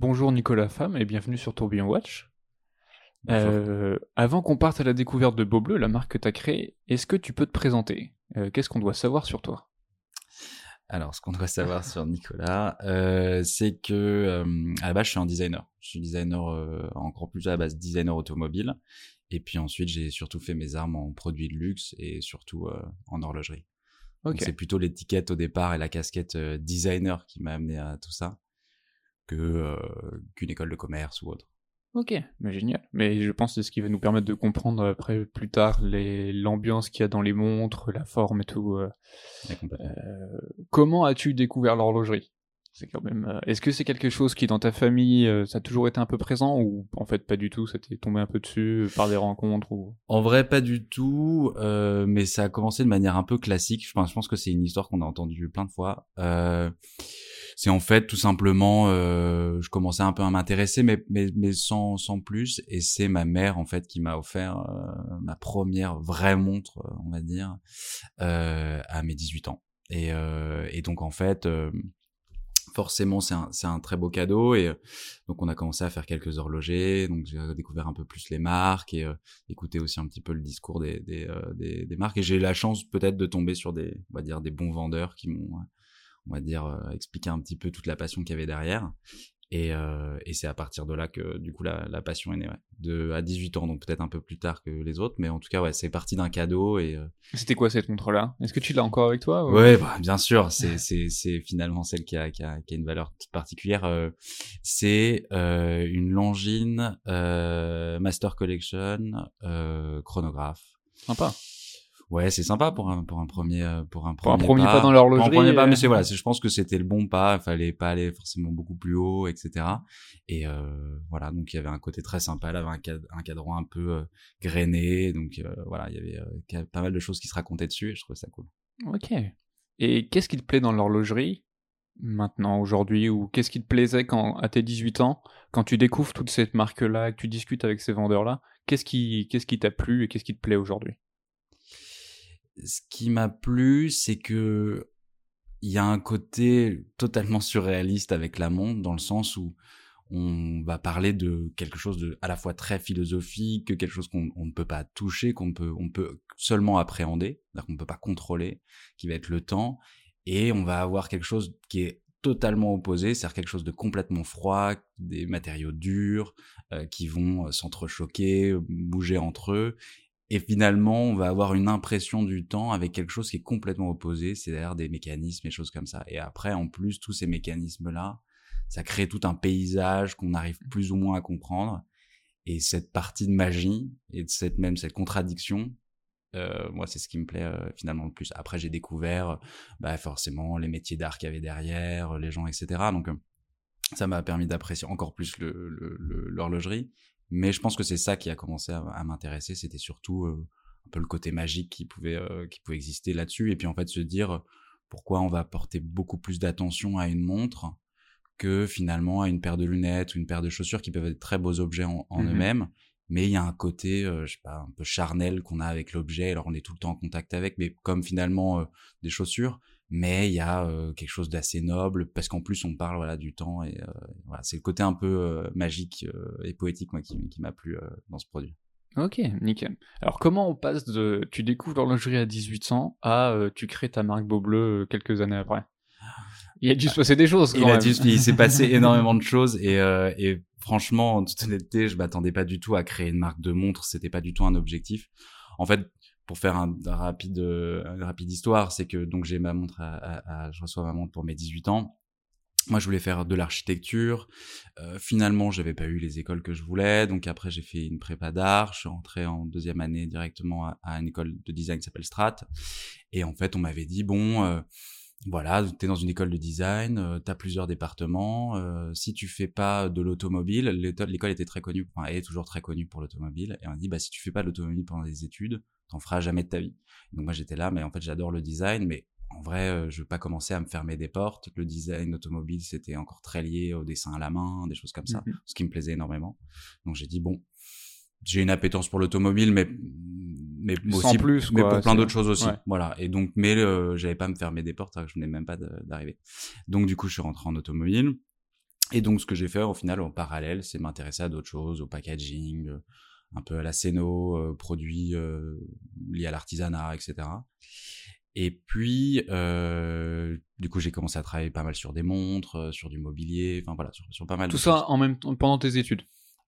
Bonjour Nicolas Femme et bienvenue sur Tourbillon Watch. Euh, avant qu'on parte à la découverte de Beau Bleu, la marque que tu as créée, est-ce que tu peux te présenter? Euh, Qu'est-ce qu'on doit savoir sur toi? Alors, ce qu'on doit savoir sur Nicolas, euh, c'est que à la base, je suis un designer. Je suis designer, encore plus à la base, designer automobile. Et puis ensuite, j'ai surtout fait mes armes en produits de luxe et surtout en horlogerie. C'est plutôt l'étiquette au départ et la casquette designer qui m'a amené à tout ça que qu'une école de commerce ou autre. Ok, mais génial. Mais je pense que c'est ce qui va nous permettre de comprendre après plus tard l'ambiance qu'il y a dans les montres, la forme et tout. Euh, comment as-tu découvert l'horlogerie? C'est quand même. Euh, est-ce que c'est quelque chose qui dans ta famille euh, ça a toujours été un peu présent ou en fait pas du tout Ça t'est tombé un peu dessus par des rencontres ou? En vrai pas du tout, mais ça a commencé de manière un peu classique. Je pense que c'est une histoire qu'on a entendue plein de fois c'est en fait tout simplement, euh, je commençais un peu à m'intéresser, mais, mais, mais sans, sans plus. Et c'est ma mère en fait qui m'a offert euh, ma première vraie montre, euh, on va dire, euh, à mes 18 ans. Et, euh, et donc en fait, forcément c'est un, c'est un très beau cadeau. Et donc on a commencé à faire quelques horlogers. Donc j'ai découvert un peu plus les marques et écouter aussi un petit peu le discours des, des, des, des marques. Et j'ai eu la chance peut-être de tomber sur des, on va dire, des bons vendeurs qui m'ont on va dire, euh, expliquer un petit peu toute la passion qu'il y avait derrière. Et, euh, et c'est à partir de là que du coup la, la passion est née, ouais. De à 18 ans, donc peut-être un peu plus tard que les autres, mais en tout cas ouais, c'est parti d'un cadeau et. Euh... C'était quoi cette montre-là? Est-ce que tu l'as encore avec toi ou... Ouais, bah, bien sûr. C'est c'est finalement celle qui a qui a, qui a une valeur particulière. Euh, c'est une Longines Master Collection chronographe. Sympa. Ouais, c'est sympa pour un pour un premier euh, pour un premier, pour un premier pas. dans l'horlogerie. un premier pas, mais c'est voilà, je pense que c'était le bon pas. Il fallait pas aller forcément beaucoup plus haut, etc. Et euh, voilà, donc il y avait un côté très sympa. Elle avait un, un cadran un peu euh, grainé, donc euh, voilà, il y avait pas mal de choses qui se racontaient dessus et je trouvais ça cool. Ok. Et qu'est-ce qui te plaît dans l'horlogerie maintenant, aujourd'hui, ou qu'est-ce qui te plaisait quand, à tes 18 ans, quand tu découvres toute cette marque-là, que tu discutes avec ces vendeurs-là, qu'est-ce qui, qu'est-ce qui t'a plu et qu'est-ce qui te plaît aujourd'hui? Ce qui m'a plu, c'est que il y a un côté totalement surréaliste avec la montre, dans le sens où on va parler de quelque chose de à la fois très philosophique, quelque chose qu'on ne peut pas toucher, qu'on peut peut seulement appréhender, qu'on ne peut pas contrôler, qui va être le temps, et on va avoir quelque chose qui est totalement opposé, c'est-à-dire quelque chose de complètement froid, des matériaux durs euh, qui vont euh, s'entrechoquer, bouger entre eux, et finalement, on va avoir une impression du temps avec quelque chose qui est complètement opposé, c'est-à-dire des mécanismes et choses comme ça. Et après, en plus, tous ces mécanismes-là, ça crée tout un paysage qu'on arrive plus ou moins à comprendre. Et cette partie de magie et de cette même cette contradiction, euh, moi, c'est ce qui me plaît euh, finalement le plus. Après, j'ai découvert, bah, forcément, les métiers d'art qu'il y avait derrière, les gens, etc. Donc, euh, ça m'a permis d'apprécier encore plus l'horlogerie. Le, mais je pense que c'est ça qui a commencé à, m'intéresser. C'était surtout euh, un peu le côté magique qui pouvait, euh, qui pouvait exister là-dessus. Et puis en fait, se dire pourquoi on va porter beaucoup plus d'attention à une montre que finalement à une paire de lunettes ou une paire de chaussures qui peuvent être très beaux objets en, mmh eux-mêmes. Mais il y a un côté, euh, je sais pas, un peu charnel qu'on a avec l'objet. Alors on est tout le temps en contact avec, mais comme finalement des chaussures, mais il y a euh, quelque chose d'assez noble parce qu'en plus on parle voilà du temps et euh, voilà c'est le côté un peu euh, magique et poétique moi qui, qui m'a plu dans ce produit. Ok, nickel. Alors comment on passe de tu découvres l'horlogerie à 18 ans à tu crées ta marque Beau Bleu quelques années après? Il a dû se passer des choses. Quand il, il s'est passé énormément de choses et, et franchement, en toute honnêteté, je m'attendais pas du tout à créer une marque de montre. C'était pas du tout un objectif. En fait, pour faire un, rapide, euh, une rapide histoire, c'est que donc j'ai ma montre, à, je reçois ma montre pour mes 18 ans. Moi, je voulais faire de l'architecture. Euh, finalement, j'avais pas eu les écoles que je voulais. Donc après, j'ai fait une prépa d'art. Je suis rentré en deuxième année directement à, une école de design qui s'appelle Strat. Et en fait, on m'avait dit bon, euh, voilà, tu es dans une école de design, euh, tu as plusieurs départements. Euh, si tu fais pas de l'automobile, l'école était très connue, enfin, elle est toujours très connue pour l'automobile. Et on dit bah si tu fais pas de l'automobile pendant les études, t'en feras jamais de ta vie. Donc moi j'étais là, mais en fait j'adore le design, mais en vrai euh, je veux pas commencer à me fermer des portes. Le design automobile c'était encore très lié au dessin à la main, des choses comme ça, mmh ce qui me plaisait énormément. Donc j'ai dit bon, j'ai une appétence pour l'automobile, mais mais aussi plus, mais pour plein d'autres choses aussi. Voilà. Et donc, mais euh, j'avais pas à me fermer des portes, je venais même pas d'arriver. Donc du coup, je suis rentré en automobile. Et donc, ce que j'ai fait au final en parallèle, c'est m'intéresser à d'autres choses, au packaging, euh, un peu à la scéno, euh, produits euh, liés à l'artisanat, etc. Et puis, euh, du coup, j'ai commencé à travailler pas mal sur des montres, sur du mobilier, enfin voilà, sur, sur pas mal Tout de ça choses. en même temps pendant tes études?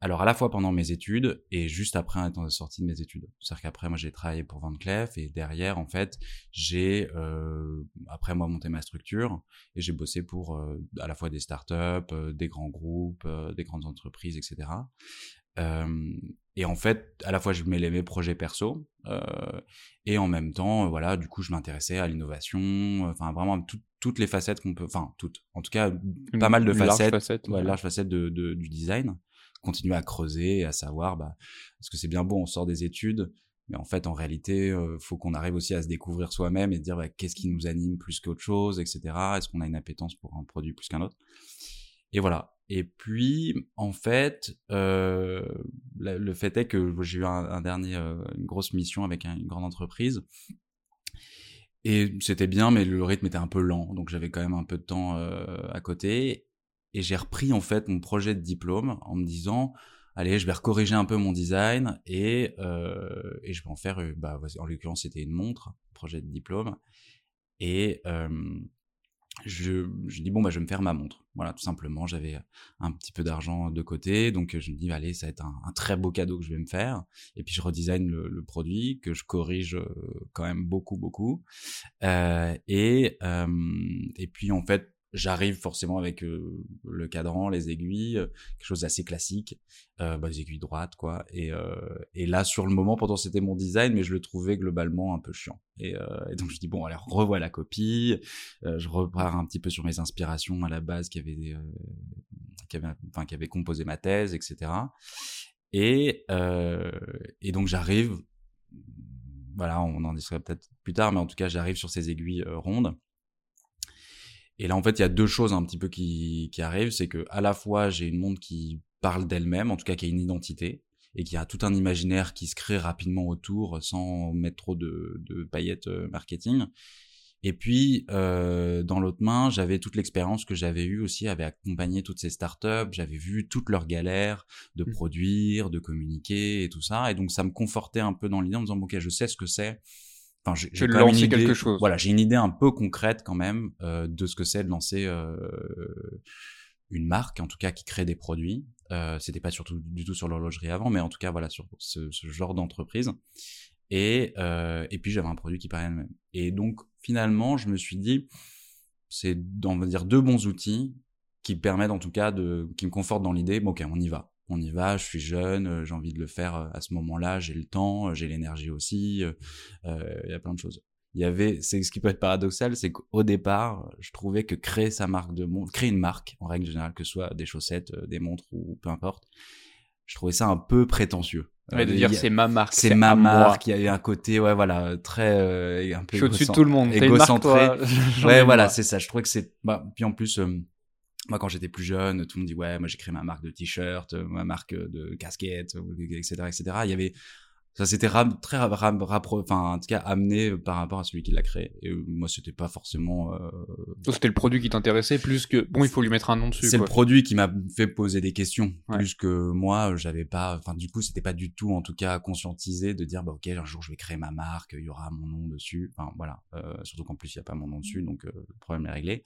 Alors, à la fois pendant mes études et juste après étant sorti de mes études. C'est-à-dire qu'après, moi, j'ai travaillé pour Van Cleef et derrière, en fait, j'ai, euh, après moi, monté ma structure et j'ai bossé pour euh, à la fois des startups, euh, des grands groupes, euh, des grandes entreprises, etc. Et en fait, à la fois, je mêlais mes projets perso euh, et en même temps, voilà, du coup, je m'intéressais à l'innovation, enfin, vraiment tout- toutes les facettes qu'on peut, enfin, toutes. En tout cas, Une- pas mal de une large facettes, facette, ouais, ouais. large facette de, de- du design continuer à creuser et à savoir bah parce que c'est bien beau on sort des études mais en fait en réalité euh, faut qu'on arrive aussi à se découvrir soi-même et se dire bah, qu'est-ce qui nous anime plus qu'autre chose etc est-ce qu'on a une appétence pour un produit plus qu'un autre? Et voilà et puis en fait euh, le fait est que j'ai eu un, dernier euh, une grosse mission avec un- une grande entreprise et c'était bien, mais le rythme était un peu lent, donc j'avais quand même un peu de temps euh, à côté. Et j'ai repris en fait mon projet de diplôme en me disant, allez, je vais recorriger un peu mon design et et je vais en faire, bah, en l'occurrence c'était une montre, projet de diplôme. Et je, je dis bon bah je vais me faire ma montre. Voilà, tout simplement, j'avais un petit peu d'argent de côté, donc je me dis allez, ça va être un, un très beau cadeau que je vais me faire. Et puis je redesign le, le produit que je corrige euh, quand même beaucoup beaucoup. Euh, et euh, et puis en fait j'arrive forcément avec euh, le cadran, les aiguilles, euh, quelque chose d'assez classique, euh, bah, des aiguilles droites quoi. Et, euh, et là sur le moment, pourtant c'était mon design, mais je le trouvais globalement un peu chiant. Et, euh, et donc je dis bon, alors revois la copie, je repars un petit peu sur mes inspirations à la base qui avaient, qui avaient, enfin qui avaient composé ma thèse, etc. Et et donc j'arrive, voilà, on en discutera peut-être plus tard, mais en tout cas j'arrive sur ces aiguilles rondes. Et là, en fait, il y a deux choses un petit peu qui, qui arrivent. C'est que à la fois, j'ai une montre qui parle d'elle-même, en tout cas qui a une identité, et qui a tout un imaginaire qui se crée rapidement autour sans mettre trop de, de paillettes euh, marketing. Et puis, euh, dans l'autre main, j'avais toute l'expérience que j'avais eue aussi, avait accompagné toutes ces startups, j'avais vu toutes leurs galères de Mmh. produire, de communiquer et tout ça. Et donc, ça me confortait un peu dans l'idée en me disant, ok, je sais ce que c'est. Enfin, j'ai même une lancer idée- quelque chose. Voilà, j'ai une idée un peu concrète quand même euh, de ce que c'est de lancer euh, une marque, en tout cas qui crée des produits. Euh, C'était pas surtout du tout sur l'horlogerie avant, mais en tout cas voilà sur ce, ce genre d'entreprise. Et euh, et puis j'avais un produit qui parlait même. Et donc finalement, je me suis dit, c'est on va dire deux bons outils qui permettent en tout cas de qui me confortent dans l'idée. Bon, ok, on y va. On y va, je suis jeune, euh, j'ai envie de le faire euh, à ce moment-là, j'ai le temps, euh, j'ai l'énergie aussi, il y a plein de choses. Il y avait, c'est ce qui peut être paradoxal, c'est qu'au départ, je trouvais que créer sa marque de montre, créer une marque en règle générale, que ce soit des chaussettes, des montres ou peu importe, je trouvais ça un peu prétentieux. Ouais, de dire c'est ma marque. c'est ma marque, il y avait un côté, ouais, voilà, très, euh, un peu Je suis au-dessus de tout le monde. Marque, égocentré. Ouais, voilà, c'est ça. Je trouvais que c'est. Bah, puis en plus, euh, moi, quand j'étais plus jeune, tout le monde dit ouais, moi j'ai créé ma marque de t-shirt, euh, ma marque de casquette, euh, etc., etc. Il y avait ça s'était très enfin en tout cas amené par rapport à celui qui l'a créé. Et moi, c'était pas forcément. euh, C'était le produit qui t'intéressait plus que bon, il faut lui mettre un nom dessus. c'est le produit qui m'a fait poser des questions Ouais. plus que moi j'avais pas enfin du coup c'était pas du tout en tout cas conscientisé de dire bah ok un jour je vais créer ma marque il y aura mon nom dessus enfin voilà euh, surtout qu'en plus il y a pas mon nom dessus donc euh, le problème est réglé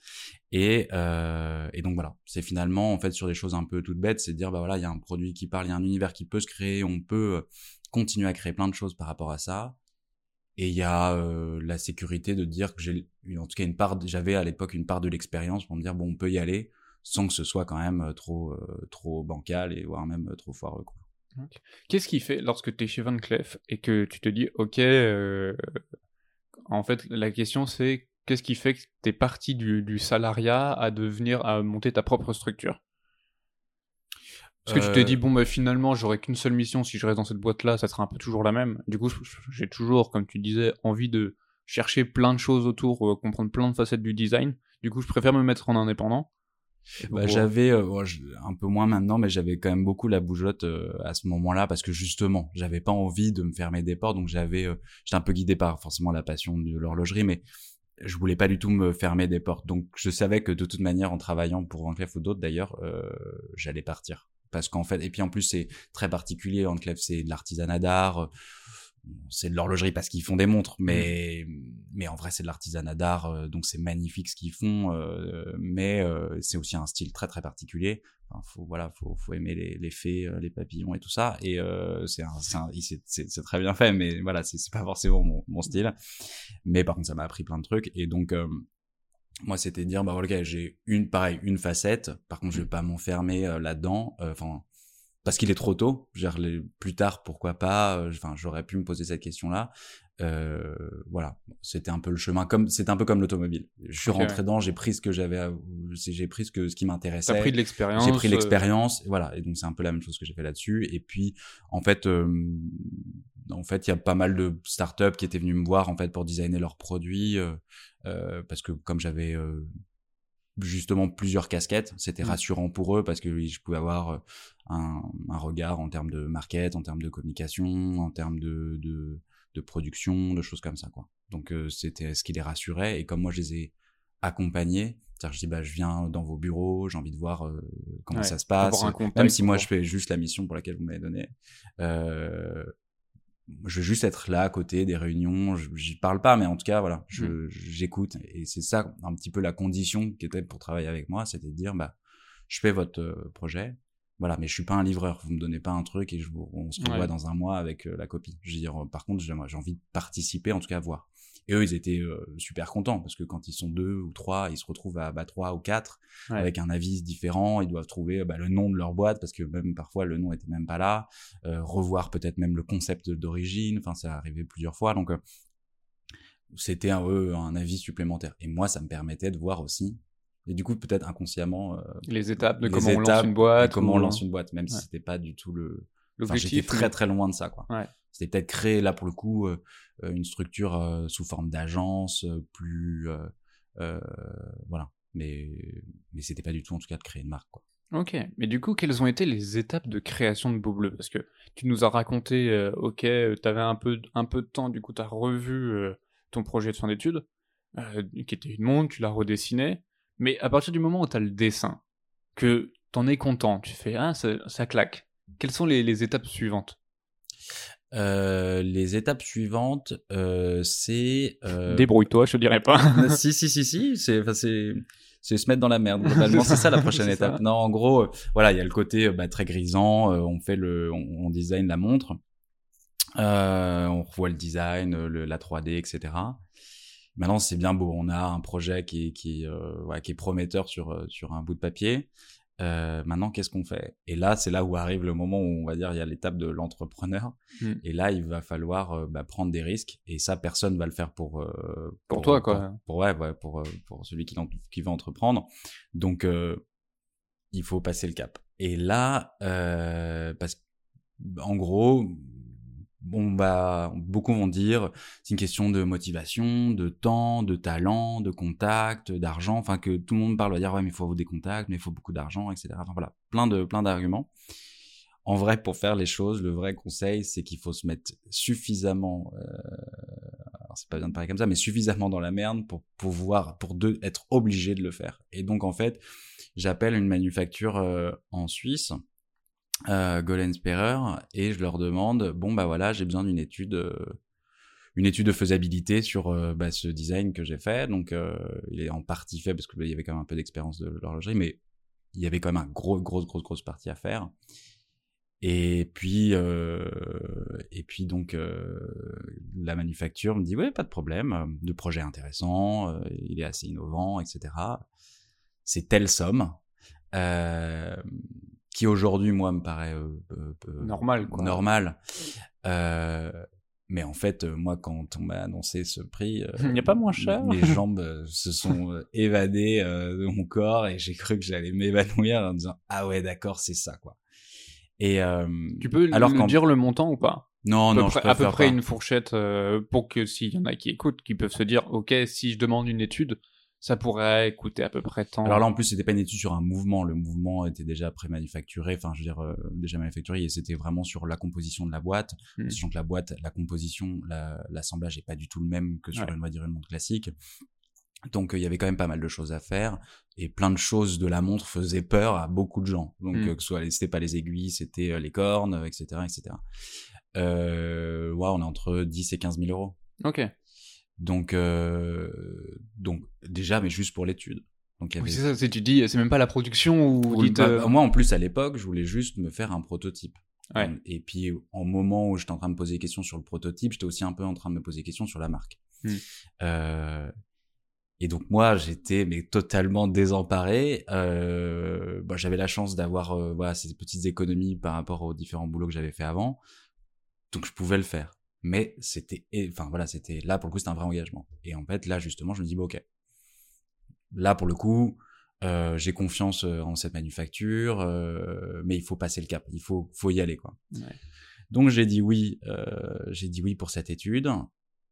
et euh, et donc voilà c'est finalement en fait sur des choses un peu toutes bêtes c'est de dire bah voilà il y a un produit qui parle il y a un univers qui peut se créer on peut continuer à créer plein de choses par rapport à ça. Et il y a euh, la sécurité de dire que j'ai en tout cas une part j'avais à l'époque une part de l'expérience pour me dire bon on peut y aller sans que ce soit quand même euh, trop euh, trop bancal et voire même trop foireux. Qu'est-ce qui fait lorsque tu es chez Van Cleef et que tu te dis, ok, en fait, la question c'est qu'est-ce qui fait que tu es parti du, du salariat à devenir, à monter ta propre structure? Parce que tu t'es Euh, dit, bon, bah, finalement, j'aurai qu'une seule mission si je reste dans cette boîte-là, ça sera un peu toujours la même. Du coup, j'ai toujours, comme tu disais, envie de chercher plein de choses autour, euh, comprendre plein de facettes du design. Du coup, je préfère me mettre en indépendant. Bah, Pour- j'avais euh, bon, un peu moins maintenant mais j'avais quand même beaucoup la bougeotte euh, à ce moment-là parce que justement j'avais pas envie de me fermer des portes donc j'avais euh, j'étais un peu guidé par forcément la passion de l'horlogerie mais je voulais pas du tout me fermer des portes. Donc je savais que de toute manière, en travaillant pour Van Cleef ou d'autres d'ailleurs, euh, j'allais partir. Parce qu'en fait, et puis en plus c'est très particulier, Cleef c'est de l'artisanat d'art, c'est de l'horlogerie parce qu'ils font des montres, mais mais en vrai c'est de l'artisanat d'art, euh, donc c'est magnifique ce qu'ils font, euh, mais euh, c'est aussi un style très très particulier. Enfin, faut voilà, faut faut aimer les, les fées, les papillons et tout ça, et c'est c'est très bien fait, mais voilà c'est pas forcément mon, mon style. Mais par contre ça m'a appris plein de trucs et donc moi c'était dire bah voilà j'ai une pareil une facette. Par contre je vais pas m'enfermer là-dedans. Enfin parce qu'il est trop tôt. Genre, les, plus tard, pourquoi pas euh, Enfin, j'aurais pu me poser cette question-là. Euh, voilà, c'était un peu le chemin. Comme c'était un peu comme l'automobile. Je suis rentré dedans, j'ai pris ce que j'avais, j'ai pris ce que ce qui m'intéressait. T'as pris de l'expérience. J'ai pris euh, l'expérience, voilà. Et donc c'est un peu la même chose que j'ai fait là-dessus. Et puis, en fait, euh, en fait, il y a pas mal de startups qui étaient venus me voir en fait pour designer leurs produits, parce que comme j'avais justement plusieurs casquettes. C'était mmh. rassurant pour eux parce que je pouvais avoir un, un, regard en termes de market, en termes de communication, en termes de, de, de production, de choses comme ça. quoi. Donc euh, c'était ce qui les rassurait. Et comme moi je les ai accompagnés, c'est-à-dire je dis bah je viens dans vos bureaux, j'ai envie de voir euh, comment ça se passe, même si moi je fais juste la mission pour laquelle vous m'avez donné. Euh, je veux juste être là à côté des réunions. J'y parle pas, mais en tout cas, voilà, je, mmh. j'écoute. Et c'est ça un petit peu la condition qui était pour travailler avec moi, c'était de dire, bah, je fais votre euh, projet, voilà, mais je suis pas un livreur. Vous me donnez pas un truc et je vous, on se revoit dans un mois avec euh, la copie. Je veux dire, par contre, j'ai envie de participer, en tout cas, à voir. Et eux, ils étaient euh, super contents parce que quand ils sont deux ou trois, ils se retrouvent à bah, trois ou quatre avec un avis différent. Ils doivent trouver bah, le nom de leur boîte parce que même parfois le nom était même pas là. Euh, revoir peut-être même le concept d'origine. Enfin, ça arrivait plusieurs fois. Donc, euh, c'était un, un avis supplémentaire. Et moi, ça me permettait de voir aussi et du coup, peut-être inconsciemment. les étapes de comment on lance une boîte. Comment on lance une boîte, même si c'était pas du tout le. L'objectif. j'étais très très loin de ça, quoi. Ouais. C'était peut-être créer là pour le coup euh, euh, une structure euh, sous forme d'agence plus voilà. Mais mais c'était pas du tout en tout cas de créer une marque quoi. Ok, mais du coup, quelles ont été les étapes de création de Beau Bleu Parce que tu nous as raconté, ok, tu avais un peu, un peu de temps, du coup, tu as revu ton projet de fin d'études, qui était une montre, tu l'as redessiné, mais à partir du moment où tu as le dessin, que t'en es content, tu fais, ah, ça, ça claque, quelles sont les, les étapes suivantes? Euh, les étapes suivantes, euh, c'est euh... débrouille-toi, je te dirais pas. si si si si, c'est enfin c'est c'est se mettre dans la merde globalement. c'est ça la prochaine étape. Non, en gros, euh, voilà, il y a le côté bah, très grisant. Euh, on fait le, on, on design la montre, on revoit le design, le, la 3D, etc. Maintenant, c'est bien beau. On a un projet qui qui ouais, qui est prometteur sur sur un bout de papier. Euh, maintenant, qu'est-ce qu'on fait? Et là, c'est là où arrive le moment où on va dire il y a l'étape de l'entrepreneur. Hmm. Et là, il va falloir euh, bah, prendre des risques. Et ça, personne va le faire pour euh, pour, toi, quoi. Pour, ouais, ouais, pour pour celui qui, qui va entreprendre. Donc, il faut passer le cap. Et là, parce en gros, bon bah beaucoup vont dire c'est une question de motivation, de temps, de talent, de contact, d'argent, enfin que tout le monde parle va dire ouais mais il faut avoir des contacts, mais il faut beaucoup d'argent, etc. Enfin voilà, plein de plein d'arguments. En vrai, pour faire les choses, le vrai conseil, c'est qu'il faut se mettre suffisamment, euh, alors c'est pas bien de parler comme ça, mais suffisamment dans la merde pour pouvoir, pour deux, être obligé de le faire. Et donc en fait, j'appelle une manufacture euh, en Suisse euh, et je leur demande bon bah voilà j'ai besoin d'une étude euh, une étude de faisabilité sur euh, bah, ce design que j'ai fait. Donc euh, il est en partie fait parce que bah, y avait quand même un peu d'expérience de l'horlogerie mais il y avait quand même un gros grosse grosse grosse partie à faire. Et puis et puis donc la manufacture me dit ouais pas de problème le projet intéressant il est assez innovant etc c'est telle somme euh, qui aujourd'hui moi me paraît euh, euh, normal quoi. normal. Euh, mais en fait moi quand on m'a annoncé ce prix il n'y a pas moins cher. mes jambes se sont évadées de mon corps et j'ai cru que j'allais m'évanouir en disant ah ouais d'accord c'est ça quoi et tu peux alors nous dire le montant ou pas? Non, non, je à peu près une fourchette pour que s'il y en a qui écoutent, qui peuvent se dire, ok, si je demande une étude, ça pourrait coûter à peu près tant. Alors là, en plus, c'était pas une étude sur un mouvement. Le mouvement était déjà pré-manufacturé, enfin, je veux dire, euh, déjà manufacturé, et c'était vraiment sur la composition de la boîte. Hmm. Sachant que la boîte, la composition, l'assemblage est pas du tout le même que sur une, on va dire, une montre classique. Donc il y avait quand même pas mal de choses à faire et plein de choses de la montre faisaient peur à beaucoup de gens. Donc Mm. euh, que ce soit c'était pas les aiguilles, c'était euh, les cornes, euh, etc., etc. Euh, ouais, on est entre 10 et 15 000 euros. Ok. Donc euh, donc déjà, mais juste pour l'étude. Donc Oui, c'est ça, c'est tu dis, c'est même pas la production ou dites, bah, euh, moi en plus à l'époque, je voulais juste me faire un prototype. Ouais. Et puis en moment où j'étais en train de me poser des questions sur le prototype, j'étais aussi un peu en train de me poser des questions sur la marque. Hmm. Euh, et donc moi j'étais mais totalement désemparé. Euh, bah, j'avais la chance d'avoir euh, voilà ces petites économies par rapport aux différents boulots que j'avais fait avant, donc je pouvais le faire. Mais c'était enfin voilà c'était là pour le coup c'était un vrai engagement. Et en fait là justement je me dis bon ok là pour le coup euh, j'ai confiance euh, en cette manufacture, euh, mais il faut passer le cap, il faut faut y aller quoi. Ouais. Donc j'ai dit oui, euh, j'ai dit oui pour cette étude.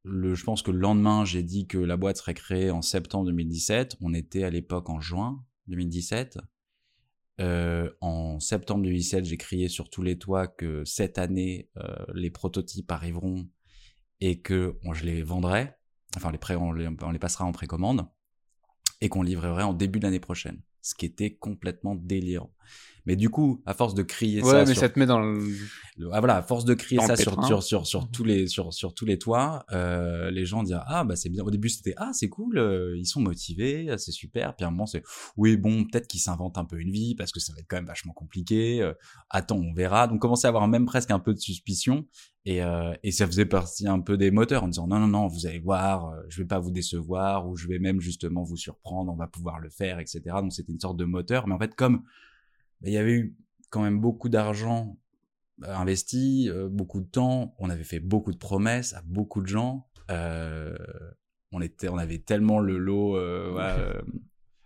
Le, je pense que le lendemain j'ai dit que la boîte serait créée en septembre 2017. On était à l'époque en juin 2017. Euh, en septembre 2017, j'ai crié sur tous les toits que cette année euh, les prototypes arriveront et que je les vendrai. Enfin, les pré, on, les, on les passera en précommande et qu'on livrerait en début de l'année prochaine. Ce qui était complètement délirant. Mais du coup, à force de crier ouais, ça, mais sur- ça te met dans le. ah, voilà, à force de crier Dans ça sur, sur, sur, sur tous les, sur, sur tous les toits, euh, les gens disent ah bah c'est bien. Au début c'était ah c'est cool, euh, ils sont motivés, euh, c'est super. Puis à un moment c'est oui bon peut-être qu'ils s'inventent un peu une vie parce que ça va être quand même vachement compliqué. euh, attends on verra. Donc commencer à avoir même presque un peu de suspicion et euh, et ça faisait partie un peu des moteurs en disant non non non vous allez voir, euh, je vais pas vous décevoir ou je vais même justement vous surprendre, on va pouvoir le faire etc. Donc c'était une sorte de moteur. Mais en fait comme il y avait eu quand même beaucoup d'argent euh, investi, euh, beaucoup de temps. On avait fait beaucoup de promesses à beaucoup de gens. Euh, on était, on avait tellement le lot. euh, voilà, euh,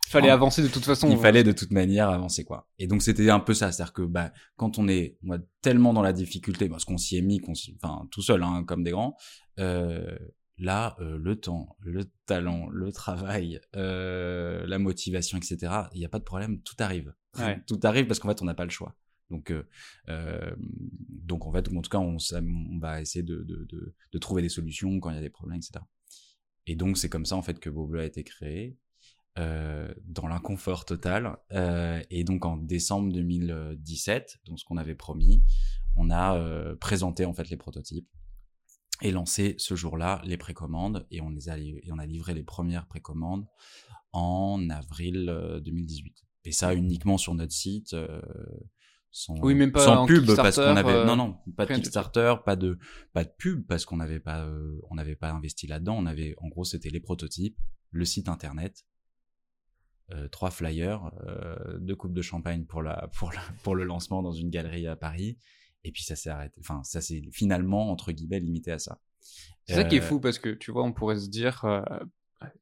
Fallait En- avancer de toute façon. il fallait de toute manière avancer quoi. Et donc c'était un peu ça, c'est-à-dire que bah quand on est on va tellement dans la difficulté, parce qu'on s'y est mis, enfin tout seul hein, comme des grands, euh, là euh, le temps, le talent, le travail, euh, la motivation, etc. Il n'y a pas de problème, tout arrive, Ouais. tout arrive parce qu'en fait on n'a pas le choix. Donc euh, donc en fait en tout cas on, va essayer de, de, de, de trouver des solutions quand il y a des problèmes, etc. Et donc c'est comme ça en fait que Bobo a été créé dans l'inconfort total. Et donc en décembre 2017, donc ce qu'on avait promis, on a présenté en fait les prototypes et lancé ce jour-là les précommandes et on les a et on a livré les premières précommandes en avril euh, 2018. Et ça uniquement sur notre site. euh, sans, Oui, même pas sans pub parce qu'on avait euh, non non pas de. Kickstarter pas de pas de pub parce qu'on n'avait pas euh, on n'avait pas investi là-dedans on avait en gros c'était les prototypes le site internet euh, trois flyers, euh, deux coupes de champagne pour la pour la, pour le lancement dans une galerie à Paris. Et puis ça s'est arrêté. Enfin, ça s'est finalement entre guillemets limité à ça. C'est ça qui est Euh, fou parce que tu vois, on pourrait se dire, euh,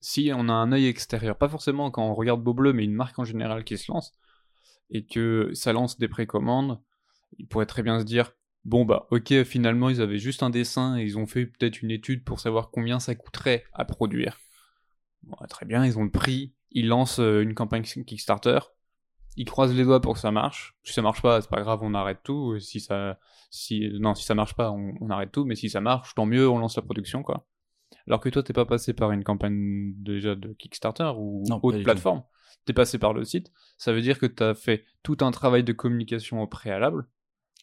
si on a un œil extérieur, pas forcément quand on regarde Beau Bleu, mais une marque en général qui se lance, et que ça lance des précommandes, il pourrait très bien se dire, bon bah ok, finalement ils avaient juste un dessin et ils ont fait peut-être une étude pour savoir combien ça coûterait à produire. Bon, très bien, ils ont le prix, ils lancent euh, une campagne Kickstarter, ils croisent les doigts pour que ça marche. Si ça marche pas, c'est pas grave, on arrête tout. Si ça, si non, si ça marche pas, on, on arrête tout. Mais si ça marche, tant mieux, on lance la production, quoi. Alors que toi, t'es pas passé par une campagne déjà de Kickstarter ou Non, autre plateforme. T'es passé par le site. Ça veut dire que t'as fait tout un travail de communication au préalable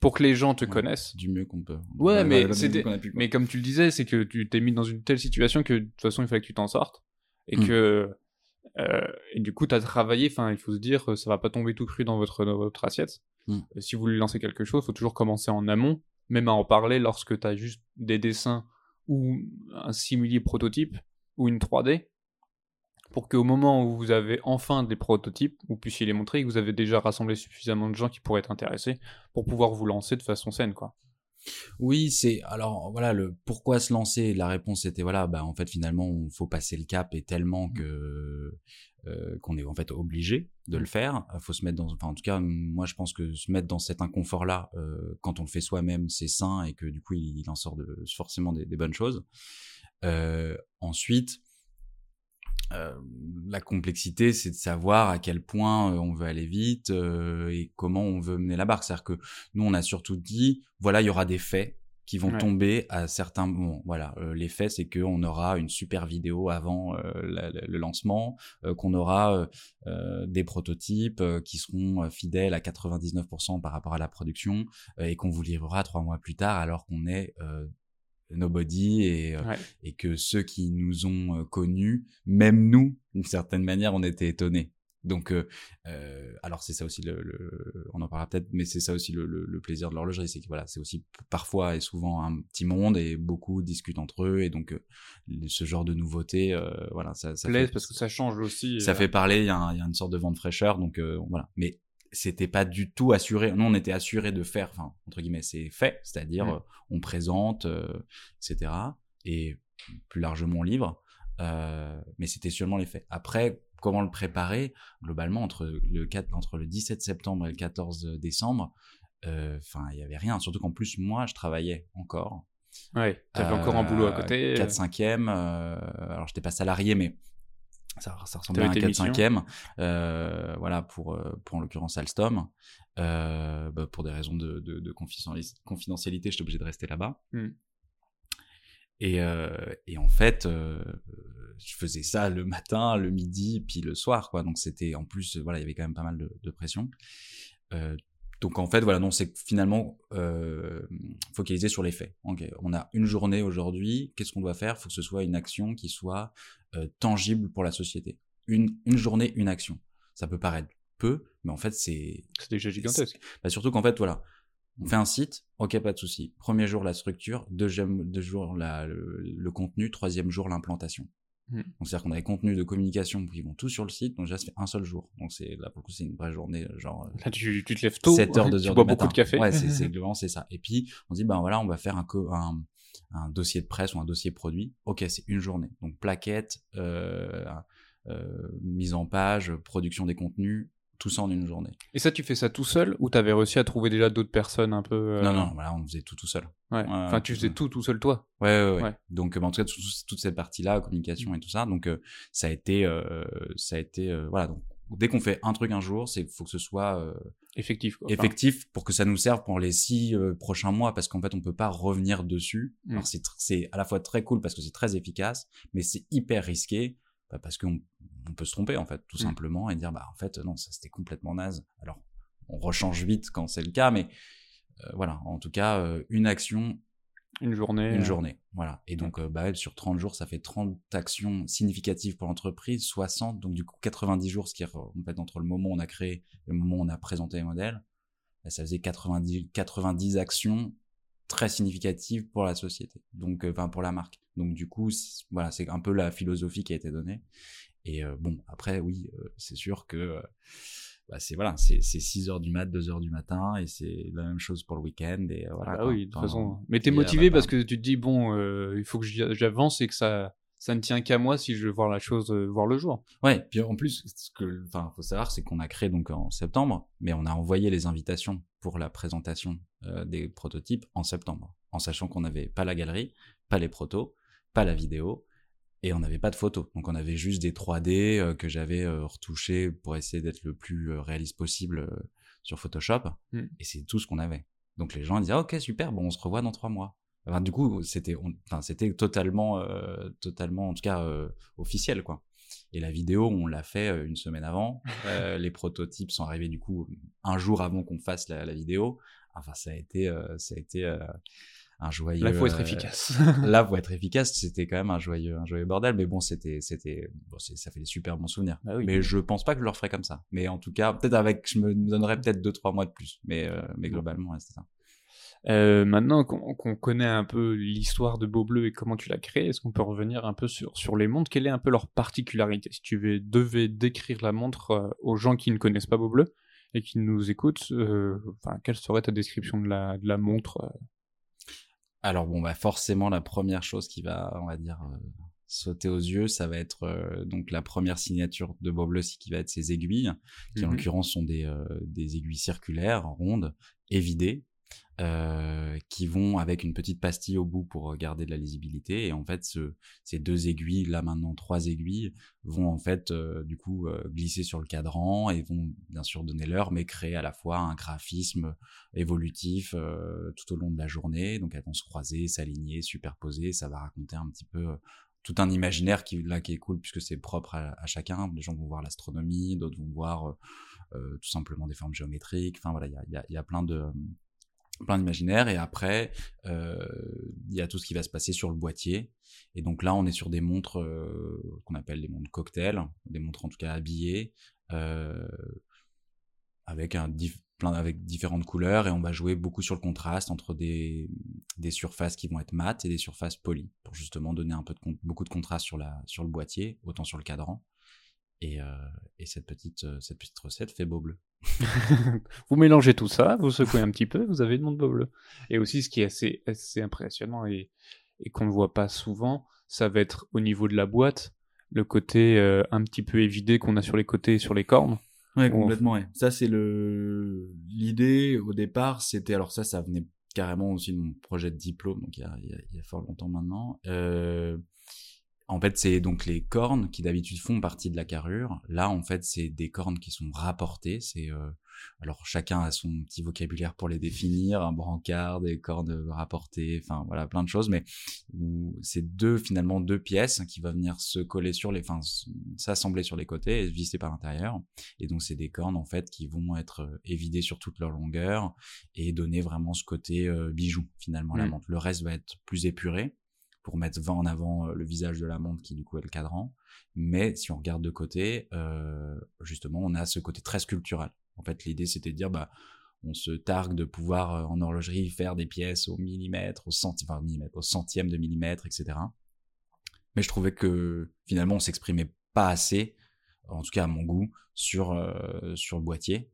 pour que les gens te Ouais. connaissent. du mieux qu'on peut. Ouais, mais le mieux c'était-. Mais comme tu le disais, c'est que tu t'es mis dans une telle situation que de toute façon, il fallait que tu t'en sortes. Et Mm. que. Euh, et du coup, tu as travaillé, enfin, il faut se dire, euh, ça va pas tomber tout cru dans votre, dans votre assiette. Mm. Euh, Si vous voulez lancer quelque chose, il faut toujours commencer en amont, même à en parler lorsque tu as juste des dessins ou un simili prototype ou une 3D, pour qu'au moment où vous avez enfin des prototypes, vous puissiez les montrer et que vous avez déjà rassemblé suffisamment de gens qui pourraient être intéressés pour pouvoir vous lancer de façon saine, quoi. Oui, c'est alors voilà le pourquoi se lancer. La réponse était voilà, bah en fait finalement il faut passer le cap et tellement que euh, qu'on est en fait obligé de le faire. Il faut se mettre dans, enfin en tout cas moi je pense que se mettre dans cet inconfort là quand on le fait soi-même c'est sain et que du coup il, il en sort de forcément des, des bonnes choses. Euh, ensuite. Euh, la complexité, c'est de savoir à quel point euh, on veut aller vite euh, et comment on veut mener la barque. C'est-à-dire que nous, on a surtout dit, voilà, il y aura des faits, qui vont Ouais. tomber à certains moments. Voilà, euh, l'effet c'est qu'on aura une super vidéo avant la- la- le lancement, qu'on aura des prototypes qui seront fidèles à 99% par rapport à la production et qu'on vous livrera trois mois plus tard alors qu'on est euh, nobody et, euh, Ouais. et que ceux qui nous ont euh, connus, même nous, d'une certaine manière, on était étonnés. Donc, euh, euh, alors c'est ça aussi le, le- on en parlera peut-être, mais c'est ça aussi le, le- le plaisir de l'horlogerie, c'est que voilà, c'est aussi parfois et souvent un petit monde et beaucoup discutent entre eux et donc euh, ce genre de nouveautés, euh, voilà, ça, ça Plaise fait, parce que ça change aussi. ça fait parler, il y, y a une sorte de vent de fraîcheur, donc euh, voilà. Mais c'était pas du tout assuré. Nous, on était assuré de faire, enfin entre guillemets, c'est fait, c'est-à-dire euh, on présente, euh, etc. Et plus largement on livre. Euh, mais c'était seulement les faits. Après, comment le préparer? Globalement, entre le 4, entre le 17 septembre et le 14 décembre, euh, enfin, il y avait rien. Surtout qu'en plus, moi, je travaillais encore. Ouais. T'avais encore un boulot à côté. 4 5 e alors j'étais pas salarié, mais ça, ça ressemblait à un T'avais tes 4 5 e voilà, pour, euh, pour en l'occurrence Alstom. Euh, bah, pour des raisons de, de, de confidentialité, j'étais obligé de rester là-bas. Hmm. Et, euh, et en fait, euh, je faisais ça le matin, le midi, puis le soir, quoi. Donc c'était en plus, voilà, il y avait quand même pas mal de, de pression. Donc en fait, voilà, non, c'est finalement euh, focaliser sur les faits. On a une journée aujourd'hui, qu'est-ce qu'on doit faire? Il faut que ce soit une action qui soit euh, tangible pour la société. Une, une journée, une action. Ça peut paraître peu, mais en fait, c'est C'est déjà gigantesque. bah, surtout qu'en fait, voilà, on fait un site, ok, pas de souci. Premier jour, la structure. Deuxième, deux jours, la, le, le contenu. Troisième jour, l'implantation. Hmm. Donc, c'est-à-dire qu'on a des contenus de communication qui vont tous sur le site. Donc, déjà, ça fait un seul jour. Donc, c'est, là, pour le coup, c'est une vraie journée, euh, genre, Là, tu, tu te lèves tôt. 7 heures, 2 tu heures bois du beaucoup matin. de café. Ouais, c'est, c'est c'est ça. Et puis, on dit, ben voilà, on va faire un, un, un dossier de presse ou un dossier produit. Ok, c'est une journée. Donc, plaquette, euh, euh, mise en page, production des contenus, tout ça en une journée. Et ça, tu fais ça tout seul ou t'avais réussi à trouver déjà d'autres personnes un peu. euh, Non, non, voilà, on faisait tout tout seul. Ouais. Enfin, tu faisais tout tout seul toi. Ouais, ouais, ouais. Ouais. Donc, euh, bah, en tout cas, tout- tout- toute cette partie-là, communication et tout ça. Donc, euh, ça a été, ça a été, voilà. Donc, dès qu'on fait un truc un jour, c'est faut que ce soit euh, Effectif. Quoi. Enfin, effectif pour que ça nous serve pour les six euh, prochains mois, parce qu'en fait, on peut pas revenir dessus. Mm. C'est, à la fois très cool parce que c'est très efficace, mais c'est hyper risqué parce qu'on on peut se tromper en fait, tout Mm. simplement, et dire bah en fait non, ça c'était complètement naze. Alors, on rechange vite quand c'est le cas, mais euh, voilà. En tout cas, euh, une action une journée. une euh, journée, voilà. Et donc, bah, sur 30 jours, ça fait 30 actions significatives pour l'entreprise, 60, donc du coup 90 jours, ce qui est en fait entre le moment où on a créé et le moment où on a présenté les modèles, bah, ça faisait 90, 90 actions très significatives pour la société, donc euh, enfin pour la marque. Donc du coup, voilà, c'est un peu la philosophie qui a été donnée. Et euh, bon, après, oui, euh, c'est sûr que bah, c'est voilà, c'est c'est 6 heures du mat, 2 heures du matin, et c'est la même chose pour le week-end. Et voilà. Bah quoi. oui, de toute façon. Mais t'es motivé bah, parce que tu te dis bon, euh, il faut que j'avance et que ça, ça ne tient qu'à moi si je veux voir la chose euh, voir le jour. Ouais, puis en plus, ce que, enfin, faut savoir, c'est qu'on a créé donc en septembre, mais on a envoyé les invitations pour la présentation euh, des prototypes en septembre, en sachant qu'on n'avait pas la galerie, pas les protos, pas la vidéo, et on n'avait pas de photos. Donc on avait juste des 3D euh, que j'avais euh, retouchés pour essayer d'être le plus réaliste possible sur Photoshop, Mm. et c'est tout ce qu'on avait. Donc les gens disaient, Ah, ok, super, bon, on se revoit dans trois mois. Enfin, du coup, c'était, totalement, totalement, en tout cas, officiel, quoi. Et la vidéo, on l'a fait une semaine avant. Euh, les prototypes sont arrivés du coup un jour avant qu'on fasse la, la vidéo. Enfin, ça a été, euh, ça a été euh, un joyeux. Là, il faut être euh, efficace. Là, pour être efficace, c'était quand même un joyeux, un joyeux bordel. Mais bon, c'était, c'était, bon, ça fait des super bons souvenirs. Bah oui. Mais je pense pas que je le referai comme ça. Mais en tout cas, peut-être avec, je me donnerais peut-être deux, trois mois de plus. Mais, euh, mais globalement, ouais, c'est ça. Euh, maintenant qu'on connaît un peu l'histoire de Beau Bleu et comment tu l'as créé, est-ce qu'on peut revenir un peu sur, sur les montres? Quelle est un peu leur particularité? Si tu veux- devais décrire la montre aux gens qui ne connaissent pas Beau Bleu et qui nous écoutent, euh, enfin, quelle serait ta description de la, de la montre euh? Alors bon, bah forcément, la première chose qui va, on va dire, euh, sauter aux yeux, ça va être euh, donc la première signature de Bob Lucy qui va être ses aiguilles, qui en Mhm. l'occurrence sont des, des aiguilles circulaires, rondes et vidées. Euh, qui vont avec une petite pastille au bout pour garder de la lisibilité. Et en fait, ce, ces deux aiguilles, là maintenant trois aiguilles, vont en fait euh, du coup euh, glisser sur le cadran et vont bien sûr donner l'heure, mais créer à la fois un graphisme évolutif tout au long de la journée. Donc elles vont se croiser, s'aligner, superposer. Ça va raconter un petit peu tout un imaginaire qui là qui est cool puisque c'est propre à, chacun. Les gens vont voir l'astronomie, d'autres vont voir tout simplement des formes géométriques. Enfin voilà, il y a, y, y a plein de plein d'imaginaire et après euh, il y a tout ce qui va se passer sur le boîtier. Et donc là on est sur des montres euh, qu'on appelle des montres cocktail des montres en tout cas habillées euh, avec un plein avec différentes couleurs et on va jouer beaucoup sur le contraste entre des, des surfaces qui vont être mates et des surfaces polies pour justement donner un peu de beaucoup de contraste sur la sur le boîtier autant sur le cadran et, et cette petite cette petite recette fait beau bleu vous mélangez tout ça, vous secouez un petit peu, vous avez une montre beau bleu. Et aussi, ce qui est assez, assez impressionnant et, et qu'on ne voit pas souvent, ça va être au niveau de la boîte, le côté euh, un petit peu évidé qu'on a sur les côtés et sur les cornes. Ouais, complètement, ouais. Ça, c'est le, l'idée au départ, c'était, alors ça, ça venait carrément aussi de mon projet de diplôme, donc il y a, il y a, il y a fort longtemps maintenant. Euh, en fait, c'est donc les cornes qui d'habitude font partie de la carrure. Là, en fait, c'est des cornes qui sont rapportées. C'est euh, alors chacun a son petit vocabulaire pour les définir, un brancard, des cornes rapportées, enfin voilà, plein de choses. Mais c'est deux finalement deux pièces qui vont venir se coller sur les, enfin s'assembler sur les côtés et se visser par l'intérieur. Et donc c'est des cornes en fait qui vont être euh, évidées sur toute leur longueur et donner vraiment ce côté euh, bijou finalement la mmh. montre. Le reste va être plus épuré pour mettre en avant euh, le visage de la montre qui du coup est le cadran. Mais si on regarde de côté, euh, justement, on a ce côté très sculptural. En fait, l'idée c'était de dire, bah, on se targue de pouvoir euh, en horlogerie faire des pièces au millimètre, au millimètre, au centième de millimètre, etc. Mais je trouvais que finalement on s'exprimait pas assez, en tout cas à mon goût, sur sur le boîtier.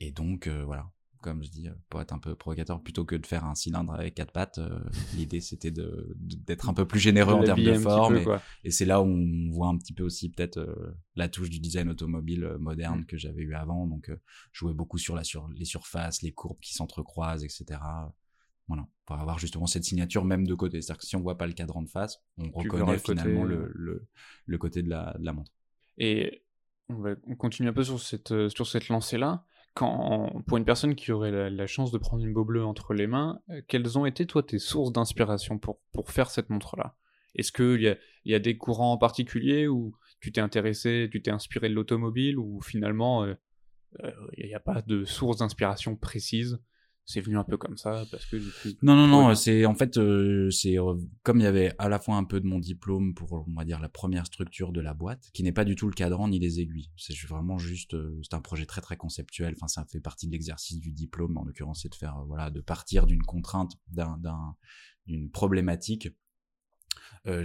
Et donc voilà, comme je dis, euh, pour être un peu provocateur, plutôt que de faire un cylindre avec quatre pattes, euh, l'idée c'était de, d'être un peu plus généreux en termes de forme. et, c'est là où on voit un petit peu aussi peut-être euh, la touche du design automobile moderne mm. que j'avais eu avant. Donc, jouer beaucoup sur, la, sur les surfaces, les courbes qui s'entrecroisent, etc. Voilà, pour avoir justement cette signature même de côté. C'est-à-dire que si on voit pas le cadran de face, on reconnaît finalement le, le, le, côté de la, de la montre. Et on, va, on continue un peu sur cette, sur cette lancée-là pour une personne qui aurait la, chance de prendre une beau bleu entre les mains, euh, quelles ont été, toi, tes sources d'inspiration pour, pour faire cette montre-là? Est-ce qu'il y a, y a des courants en particulier où tu t'es intéressé, tu t'es inspiré de l'automobile, ou finalement, euh, euh, il n'y a pas de source d'inspiration précise? C'est venu un peu comme ça parce que non non non c'est en fait euh, c'est euh, comme il y avait à la fois un peu de mon diplôme pour on va dire la première structure de la boîte qui n'est pas du tout le cadran ni les aiguilles. C'est vraiment juste euh, c'est un projet très très conceptuel. Enfin ça fait partie de l'exercice du diplôme en l'occurrence c'est de faire voilà de partir d'une contrainte d'un d'une problématique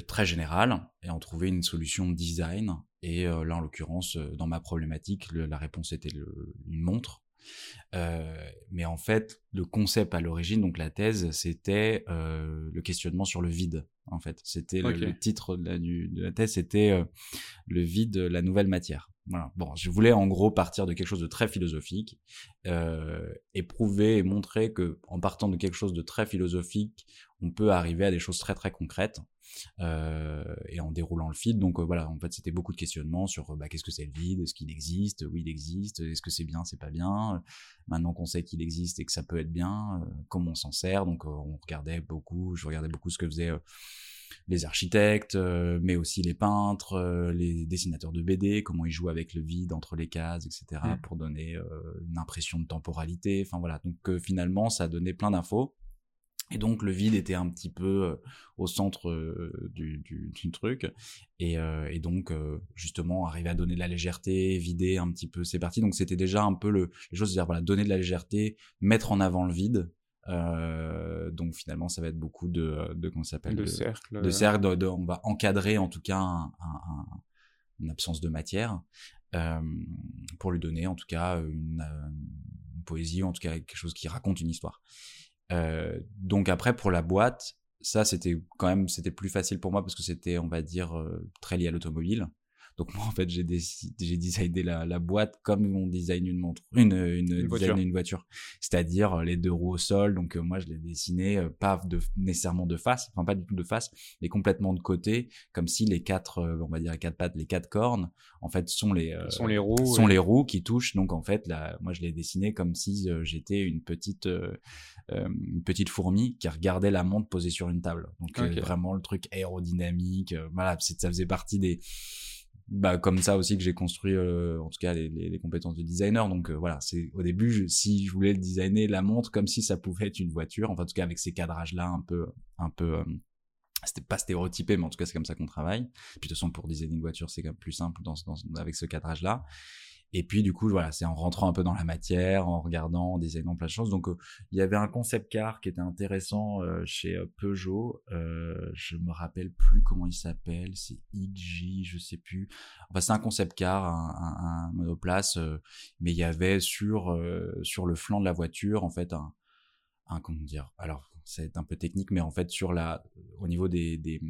très générale et en trouver une solution de design. Et là en l'occurrence dans ma problématique la réponse était le, une montre euh, mais en fait, le concept à l'origine, donc la thèse, c'était euh, le questionnement sur le vide. En fait, c'était le, titre de la, de la thèse, c'était euh, le vide, la nouvelle matière. Voilà. Bon, je voulais en gros partir de quelque chose de très philosophique euh, et prouver et montrer que en partant de quelque chose de très philosophique, on peut arriver à des choses très très concrètes euh, et en déroulant le feed. Donc euh, voilà, en fait, c'était beaucoup de questionnements sur bah, qu'est-ce que c'est le vide, est-ce qu'il existe, oui il existe, est-ce que c'est bien, c'est pas bien? Maintenant qu'on sait qu'il existe et que ça peut être bien, euh, comment on s'en sert? Donc on regardait beaucoup, je regardais beaucoup ce que faisaient les architectes, mais aussi les peintres, les dessinateurs de BD, comment ils jouent avec le vide entre les cases, etc., mmh. pour donner une impression de temporalité. Enfin voilà, donc finalement, ça donnait plein d'infos. Et donc le vide était un petit peu euh, au centre euh, du, du, du, truc. Et, euh, et donc justement arriver à donner de la légèreté, vider un petit peu ces parties. Donc c'était déjà un peu le, les choses, c'est-à-dire voilà, donner de la légèreté, mettre en avant le vide. Donc finalement ça va être beaucoup de, de comment s'appelle de, cercles. De cercles, on va encadrer en tout cas un, un, une absence de matière pour lui donner en tout cas une, une poésie, en tout cas quelque chose qui raconte une histoire. Euh, donc après pour la boîte, ça c'était quand même c'était plus facile pour moi parce que c'était on va dire euh, très lié à l'automobile. Donc moi en fait j'ai j'ai designé la, la, boîte comme on design une montre, une une, une voiture, une voiture. c'est-à-dire euh, les deux roues au sol. Donc euh, moi je l'ai dessiné euh, pas de nécessairement de face, enfin pas du tout de face, mais complètement de côté, comme si les quatre, on va dire les quatre pattes, les quatre cornes, en fait sont les sont les roues, sont les roues qui touchent. Donc en fait là, moi je l'ai dessiné comme si j'étais une petite une petite fourmi qui regardait la montre posée sur une table. Donc vraiment le truc aérodynamique. voilà, ça faisait partie des bah comme ça aussi que j'ai construit euh, en tout cas les, les, compétences de designer. Donc euh, voilà c'est au début si je voulais designer la montre comme si ça pouvait être une voiture. Enfin, en tout cas avec ces cadrages là un peu un peu euh, c'était pas stéréotypé mais en tout cas c'est comme ça qu'on travaille. Puis de toute façon pour designer une voiture c'est quand même plus simple dans, dans, avec ce cadrage là et puis du coup, voilà, c'est en rentrant un peu dans la matière, en regardant, en designant plein de choses. Donc euh, il y avait un concept car qui était intéressant euh, chez euh, Peugeot. je me rappelle plus comment il s'appelle, c'est XJ, je sais plus. Enfin c'est un concept car, un, un, monoplace, mais il y avait sur sur le flanc de la voiture en fait un, un comment dire. Alors c'est un peu technique, mais en fait sur la, au niveau des, des,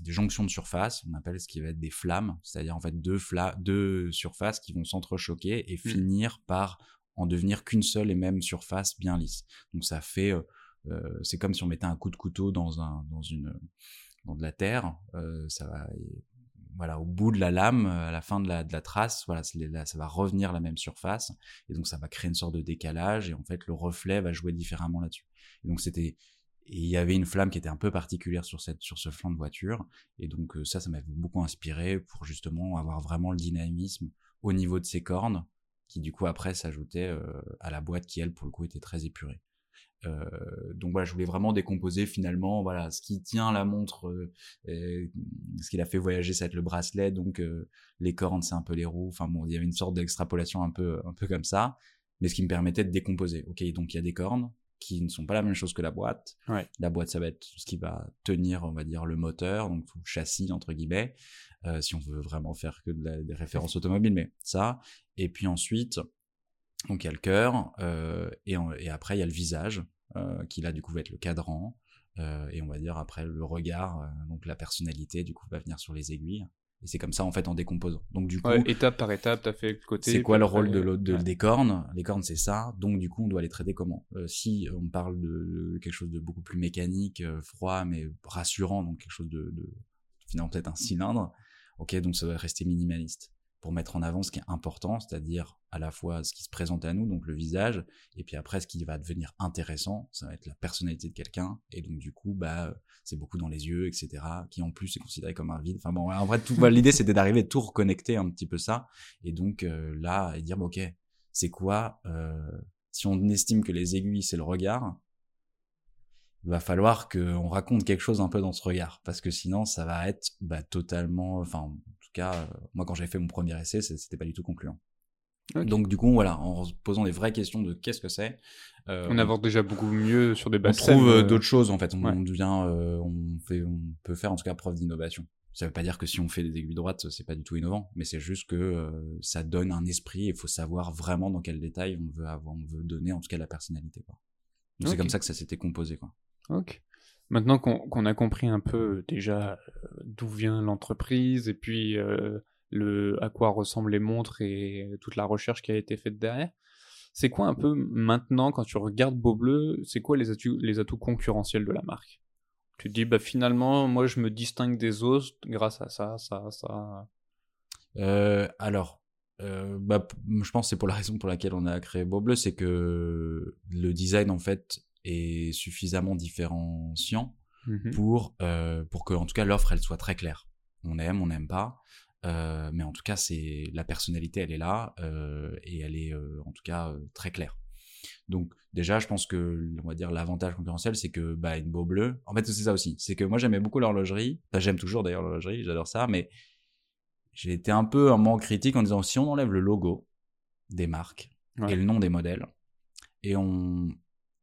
des, jonctions de surface, on appelle ce qui va être des flammes, c'est-à-dire en fait deux, fla deux surfaces qui vont s'entrechoquer et mmh. finir par en devenir qu'une seule et même surface bien lisse. Donc ça fait, euh, euh c'est comme si on mettait un coup de couteau dans un, dans une, dans de la terre, euh, ça va, voilà, au bout de la lame, à la fin de la, de la trace, voilà, là, ça va revenir la même surface, et donc ça va créer une sorte de décalage, et en fait le reflet va jouer différemment là-dessus. Et donc c'était et il y avait une flamme qui était un peu particulière sur cette sur ce flanc de voiture. Et donc euh, ça ça m'avait beaucoup inspiré pour justement avoir vraiment le dynamisme au niveau de ses cornes qui du coup après s'ajoutait euh, à la boîte qui elle pour le coup était très épurée. Euh, donc voilà je voulais vraiment décomposer finalement voilà ce qui tient la montre ce qui l'a fait voyager ça va être le bracelet. Donc les cornes c'est un peu les roues. Enfin bon il y avait une sorte d'extrapolation un peu un peu comme ça. Mais ce qui me permettait de décomposer. Ok donc il y a des cornes qui ne sont pas la même chose que la boîte. La boîte, ça va être ce qui va tenir, on va dire, le moteur, donc le châssis, entre guillemets, euh, si on veut vraiment faire que des références automobiles, mais ça. Et puis ensuite, donc il y a le cœur, euh, et, et, après il y a le visage, euh, qui là, du coup, va être le cadran. et on va dire après le regard, donc la personnalité, du coup, va venir sur les aiguilles. Et c'est comme ça, en fait, en décomposant. Donc, du coup. étape par étape, t'as fait le côté. C'est quoi le rôle de l'autre, des cornes? Les cornes, c'est ça. Donc, du coup, on doit les traiter comment? Euh, si on parle de quelque chose de beaucoup plus mécanique, euh, froid, mais rassurant, donc quelque chose de, de finalement peut-être un cylindre. Ok, donc ça va rester minimaliste pour mettre en avant ce qui est important, c'est-à-dire à la fois ce qui se présente à nous, donc le visage, et puis après ce qui va devenir intéressant, ça va être la personnalité de quelqu'un, et donc du coup, bah, c'est beaucoup dans les yeux, etc., qui en plus est considéré comme un vide. Enfin bon, en vrai, tout, l'idée c'était d'arriver à tout reconnecter un petit peu ça, et donc euh, là, et dire, ok, c'est quoi, euh, si on estime que les aiguilles c'est le regard, il va falloir qu'on raconte quelque chose un peu dans ce regard, parce que sinon ça va être bah, totalement, enfin cas, euh, moi quand j'ai fait mon premier essai, c'était pas du tout concluant. Donc du coup, voilà, en posant des vraies questions de qu'est-ce que c'est. Euh, on avance déjà beaucoup mieux sur des bases. On trouve euh, d'autres choses en fait. On, devient, on fait, on peut faire en tout cas preuve d'innovation. Ça veut pas dire que si on fait des aiguilles droites, c'est pas du tout innovant, mais c'est juste que ça donne un esprit. Il faut savoir vraiment dans quel détail on veut avoir, on veut donner en tout cas la personnalité. Donc c'est comme ça que ça s'était composé quoi. Ok. Maintenant qu'on a compris un peu déjà euh, d'où vient l'entreprise et puis euh, le, à quoi ressemblent les montres et toute la recherche qui a été faite derrière, c'est quoi un peu maintenant quand tu regardes Beaubleu, c'est quoi les atouts, concurrentiels de la marque? Tu te dis bah finalement moi je me distingue des autres grâce à ça, ça, ça. Euh, alors bah, je pense c'est pour la raison pour laquelle on a créé Beaubleu, c'est que le design en fait est suffisamment différenciant mmh pour euh, pour que en tout cas l'offre elle soit très claire. On aime, on n'aime pas, euh, mais en tout cas c'est la personnalité elle est là euh, et elle est en tout cas très claire. Donc déjà je pense que on va dire l'avantage concurrentiel c'est que bah une beau bleu. En fait c'est ça aussi, c'est que moi j'aimais beaucoup l'horlogerie. Enfin, j'aime toujours d'ailleurs l'horlogerie, j'adore ça, mais j'ai été un peu un manque critique en disant si on enlève le logo des marques et le nom des modèles et on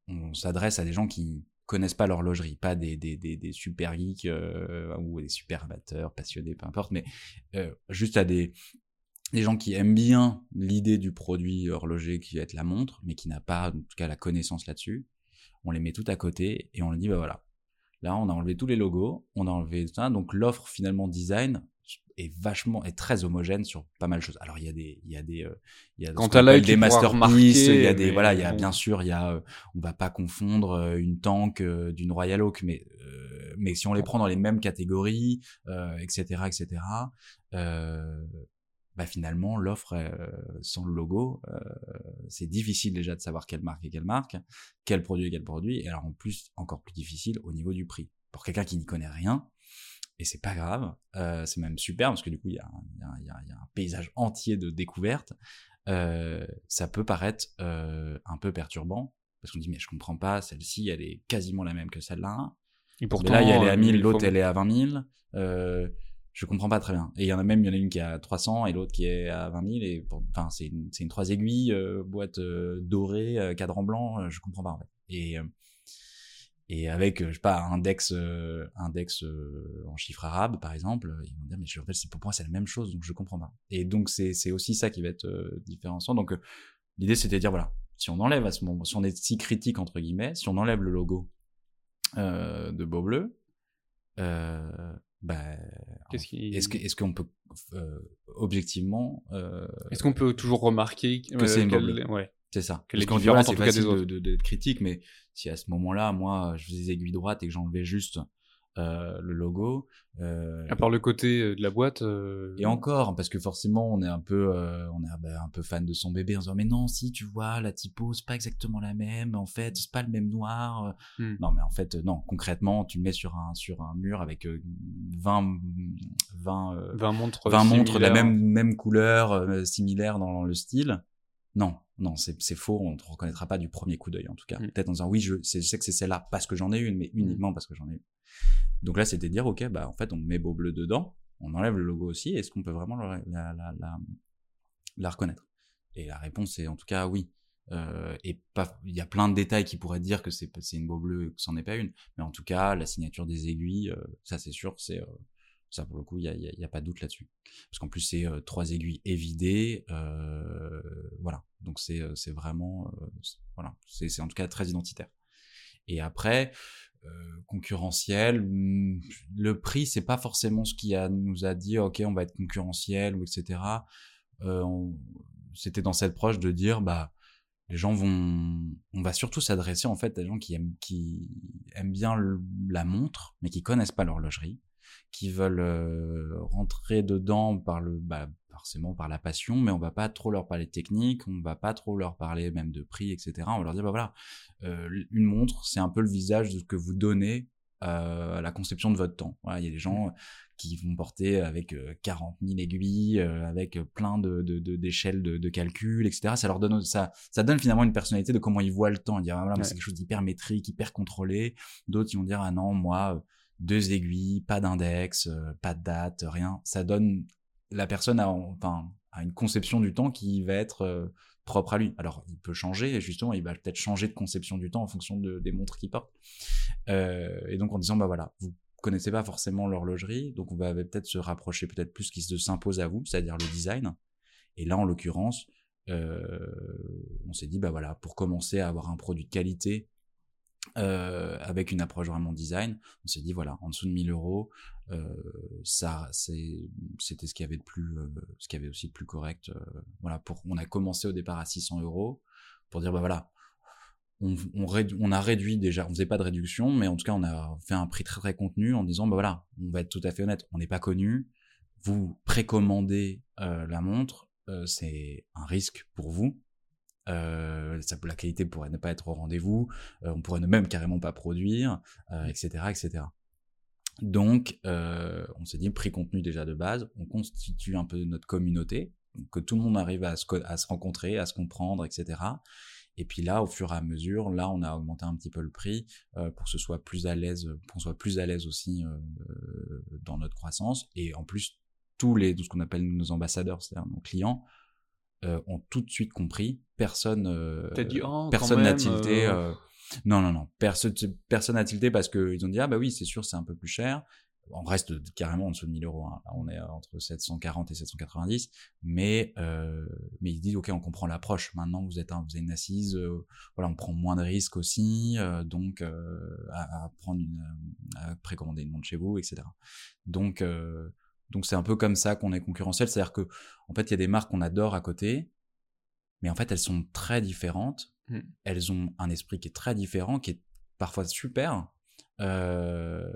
on s'adresse à des gens qui connaissent pas l'horlogerie, pas des, des, des, des super geeks euh, ou des super amateurs, passionnés, peu importe, mais euh, juste à des, des gens qui aiment bien l'idée du produit horloger qui va être la montre, mais qui n'a pas en tout cas la connaissance là-dessus. On les met tout à côté et on leur dit bah voilà. Là, on a enlevé tous les logos, on a enlevé ça, donc l'offre finalement design est vachement est très homogène sur pas mal de choses. Alors il y a des il y a des euh, il y a Quand des masterpieces, il y a des voilà, il y a bien sûr, il y a euh, on va pas confondre euh, une tank euh, d'une Royal Oak mais euh, mais si on les prend dans les mêmes catégories euh, etc etc euh, bah finalement l'offre euh, sans le logo euh, c'est difficile déjà de savoir quelle marque est quelle marque quel produit est quel produit et alors en plus encore plus difficile au niveau du prix pour quelqu'un qui n'y connaît rien et c'est pas grave euh, c'est même super parce que du coup il y a, y, a, y a- y a un paysage entier de découvertes euh, ça peut paraître euh, un peu perturbant parce qu'on dit mais je comprends pas celle-ci elle est quasiment la même que celle-là Et mais pourtant, là, il y a elle est euh, à 1000, il faut- l'autre, elle est à 20 000. Euh, je comprends pas très bien. Et il y en a même, il y en a une qui est à 300 et l'autre qui est à 20 000. Et enfin, c'est une, une trois aiguilles, euh, boîte euh, dorée, euh, cadran blanc. euh, je comprends pas en fait. Et euh, et avec, euh, je sais pas, un index, euh, index euh, en chiffres arabes, par exemple, ils vont dire, mais je, c'est pour moi, c'est la même chose, donc je comprends pas. Et donc, c'est, c'est aussi ça qui va être euh, différenciant. Donc, euh, l'idée, c'était de dire, voilà, si on enlève à ce moment, si on est si critique, entre guillemets, si on enlève le logo euh, de Beau Bleu, euh, bah, est-ce que, est-ce qu'on peut, euh, objectivement, euh, Est-ce qu'on peut toujours remarquer Que c'est une boble. ouais. C'est ça. Qu'elle est Parce différente, voilà, en c'est tout cas, des facile de, autres. de- d'être critique, mais si à ce moment-là, moi, je faisais des aiguilles droites et que j'enlevais juste euh, le logo, euh, À part le côté euh, de la boîte. euh, et encore, parce que forcément, on est un peu, euh, on est bah, un peu fan de son bébé en se disant, mais non, si, tu vois, la typo, c'est pas exactement la même, en fait, c'est pas le même noir. Hmm. Non, mais en fait, euh, non, concrètement, tu le mets sur un, sur un mur avec euh, 20, 20, euh, 20 montres. 20 montres de la même, même couleur, euh, similaire dans le style. Non, non, c'est faux, on ne te reconnaîtra pas du premier coup d'œil en tout cas. Mm. Peut-être en disant oui, je, sais que c'est celle-là parce que j'en ai une, mais uniquement parce que j'en ai une. Donc là, c'était de dire ok, bah en fait, on met beau bleu dedans, on enlève le logo aussi, est-ce qu'on peut vraiment la, la, la, la reconnaître? Et la réponse est en tout cas oui. Euh, et il y a plein de détails qui pourraient dire que c'est c'est une beau bleu et que c'en est pas une, mais en tout cas, la signature des aiguilles, euh, ça c'est sûr, c'est euh, ça pour le coup, il y a, a- pas de doute là-dessus. Parce qu'en plus c'est euh, trois aiguilles évidées, euh, voilà. Donc c'est euh, c'est vraiment euh, voilà, c'est c'est en tout cas très identitaire. Et après concurrentiel, hmm, le prix c'est pas forcément ce qui a nous a dit ok on va être concurrentiel ou etc. C'était dans cette proche de dire bah les gens vont on va surtout s'adresser en fait à des gens qui aiment qui aiment bien la montre mais qui connaissent pas l'horlogerie qui veulent euh, rentrer dedans par le bah, forcément par la passion mais on va pas trop leur parler de technique on va pas trop leur parler même de prix etc on va leur dire bah voilà euh, une montre c'est un peu le visage de ce que vous donnez euh, à la conception de votre temps voilà il y a des gens qui vont porter avec euh, 40 000 aiguilles, avec plein de de- de- d'échelles de, de, calcul, etc. Ça leur donne ça, ça donne finalement une personnalité de comment ils voient le temps. Ils disent ah, voilà, c'est quelque chose d'hyper métrique, hyper contrôlé. D'autres ils vont dire ah non moi deux aiguilles, pas d'index, euh, pas de date, rien. Ça donne la personne a une conception du temps qui va être euh, propre à lui. Alors il peut changer et justement il va peut-être changer de conception du temps en fonction de, des montres qu'il porte. Euh, et donc en disant bah voilà vous connaissez pas forcément l'horlogerie, donc on va peut-être se rapprocher peut-être plus ce qui se s'impose à vous, c'est-à-dire le design. Et là, en l'occurrence, on s'est dit, bah voilà, pour commencer à avoir un produit de qualité euh, avec une approche vraiment design, on s'est dit, voilà, en dessous de 1000 euros, euh, ça, c'était ce qu'il y avait de plus, euh, ce qu'il avait aussi de plus correct. voilà, pour, on a commencé au départ à 600 euros pour dire, bah voilà, on, a réduit déjà, on faisait pas de réduction, mais en tout cas, on a fait un prix très très contenu en disant, bah voilà, on va être tout à fait honnête, on n'est pas connu, vous précommandez la montre, c'est un risque pour vous. Euh, ça, la qualité pourrait ne pas être au rendez-vous, euh, on pourrait ne même carrément pas produire, euh, etc., etc. Donc, euh, on s'est dit prix contenu déjà de base, on constitue un peu notre communauté, que tout le monde arrive à se, à se rencontrer, à se comprendre, etc. Et puis là, au fur et à mesure, là, on a augmenté un petit peu le prix euh, pour que ce soit plus à l'aise, pour qu'on soit plus à l'aise aussi euh, euh, dans notre croissance. Et en plus, tous les, tout ce qu'on appelle nos ambassadeurs, c'est-à-dire nos clients, euh, ont tout de suite compris. Personne, euh, T'as dit, oh, personne n'a tilté. euh, euh, non, non, non. Personne, personne n'a tilté parce qu'ils ont dit ah bah oui, c'est sûr, c'est un peu plus cher. On reste carrément en dessous de 1000 euros. Hein. Là, on est entre 740 et 790. Mais, euh, mais ils disent, OK, on comprend l'approche. Maintenant, vous êtes un, vous avez une assise. euh, voilà, on prend moins de risques aussi. euh, donc, euh, à, à prendre une, à précommander une montre chez vous, etc. Donc, euh, Donc c'est un peu comme ça qu'on est concurrentiel, c'est-à-dire que en fait il y a des marques qu'on adore à côté, mais en fait elles sont très différentes, Mm. elles ont un esprit qui est très différent, qui est parfois super, euh,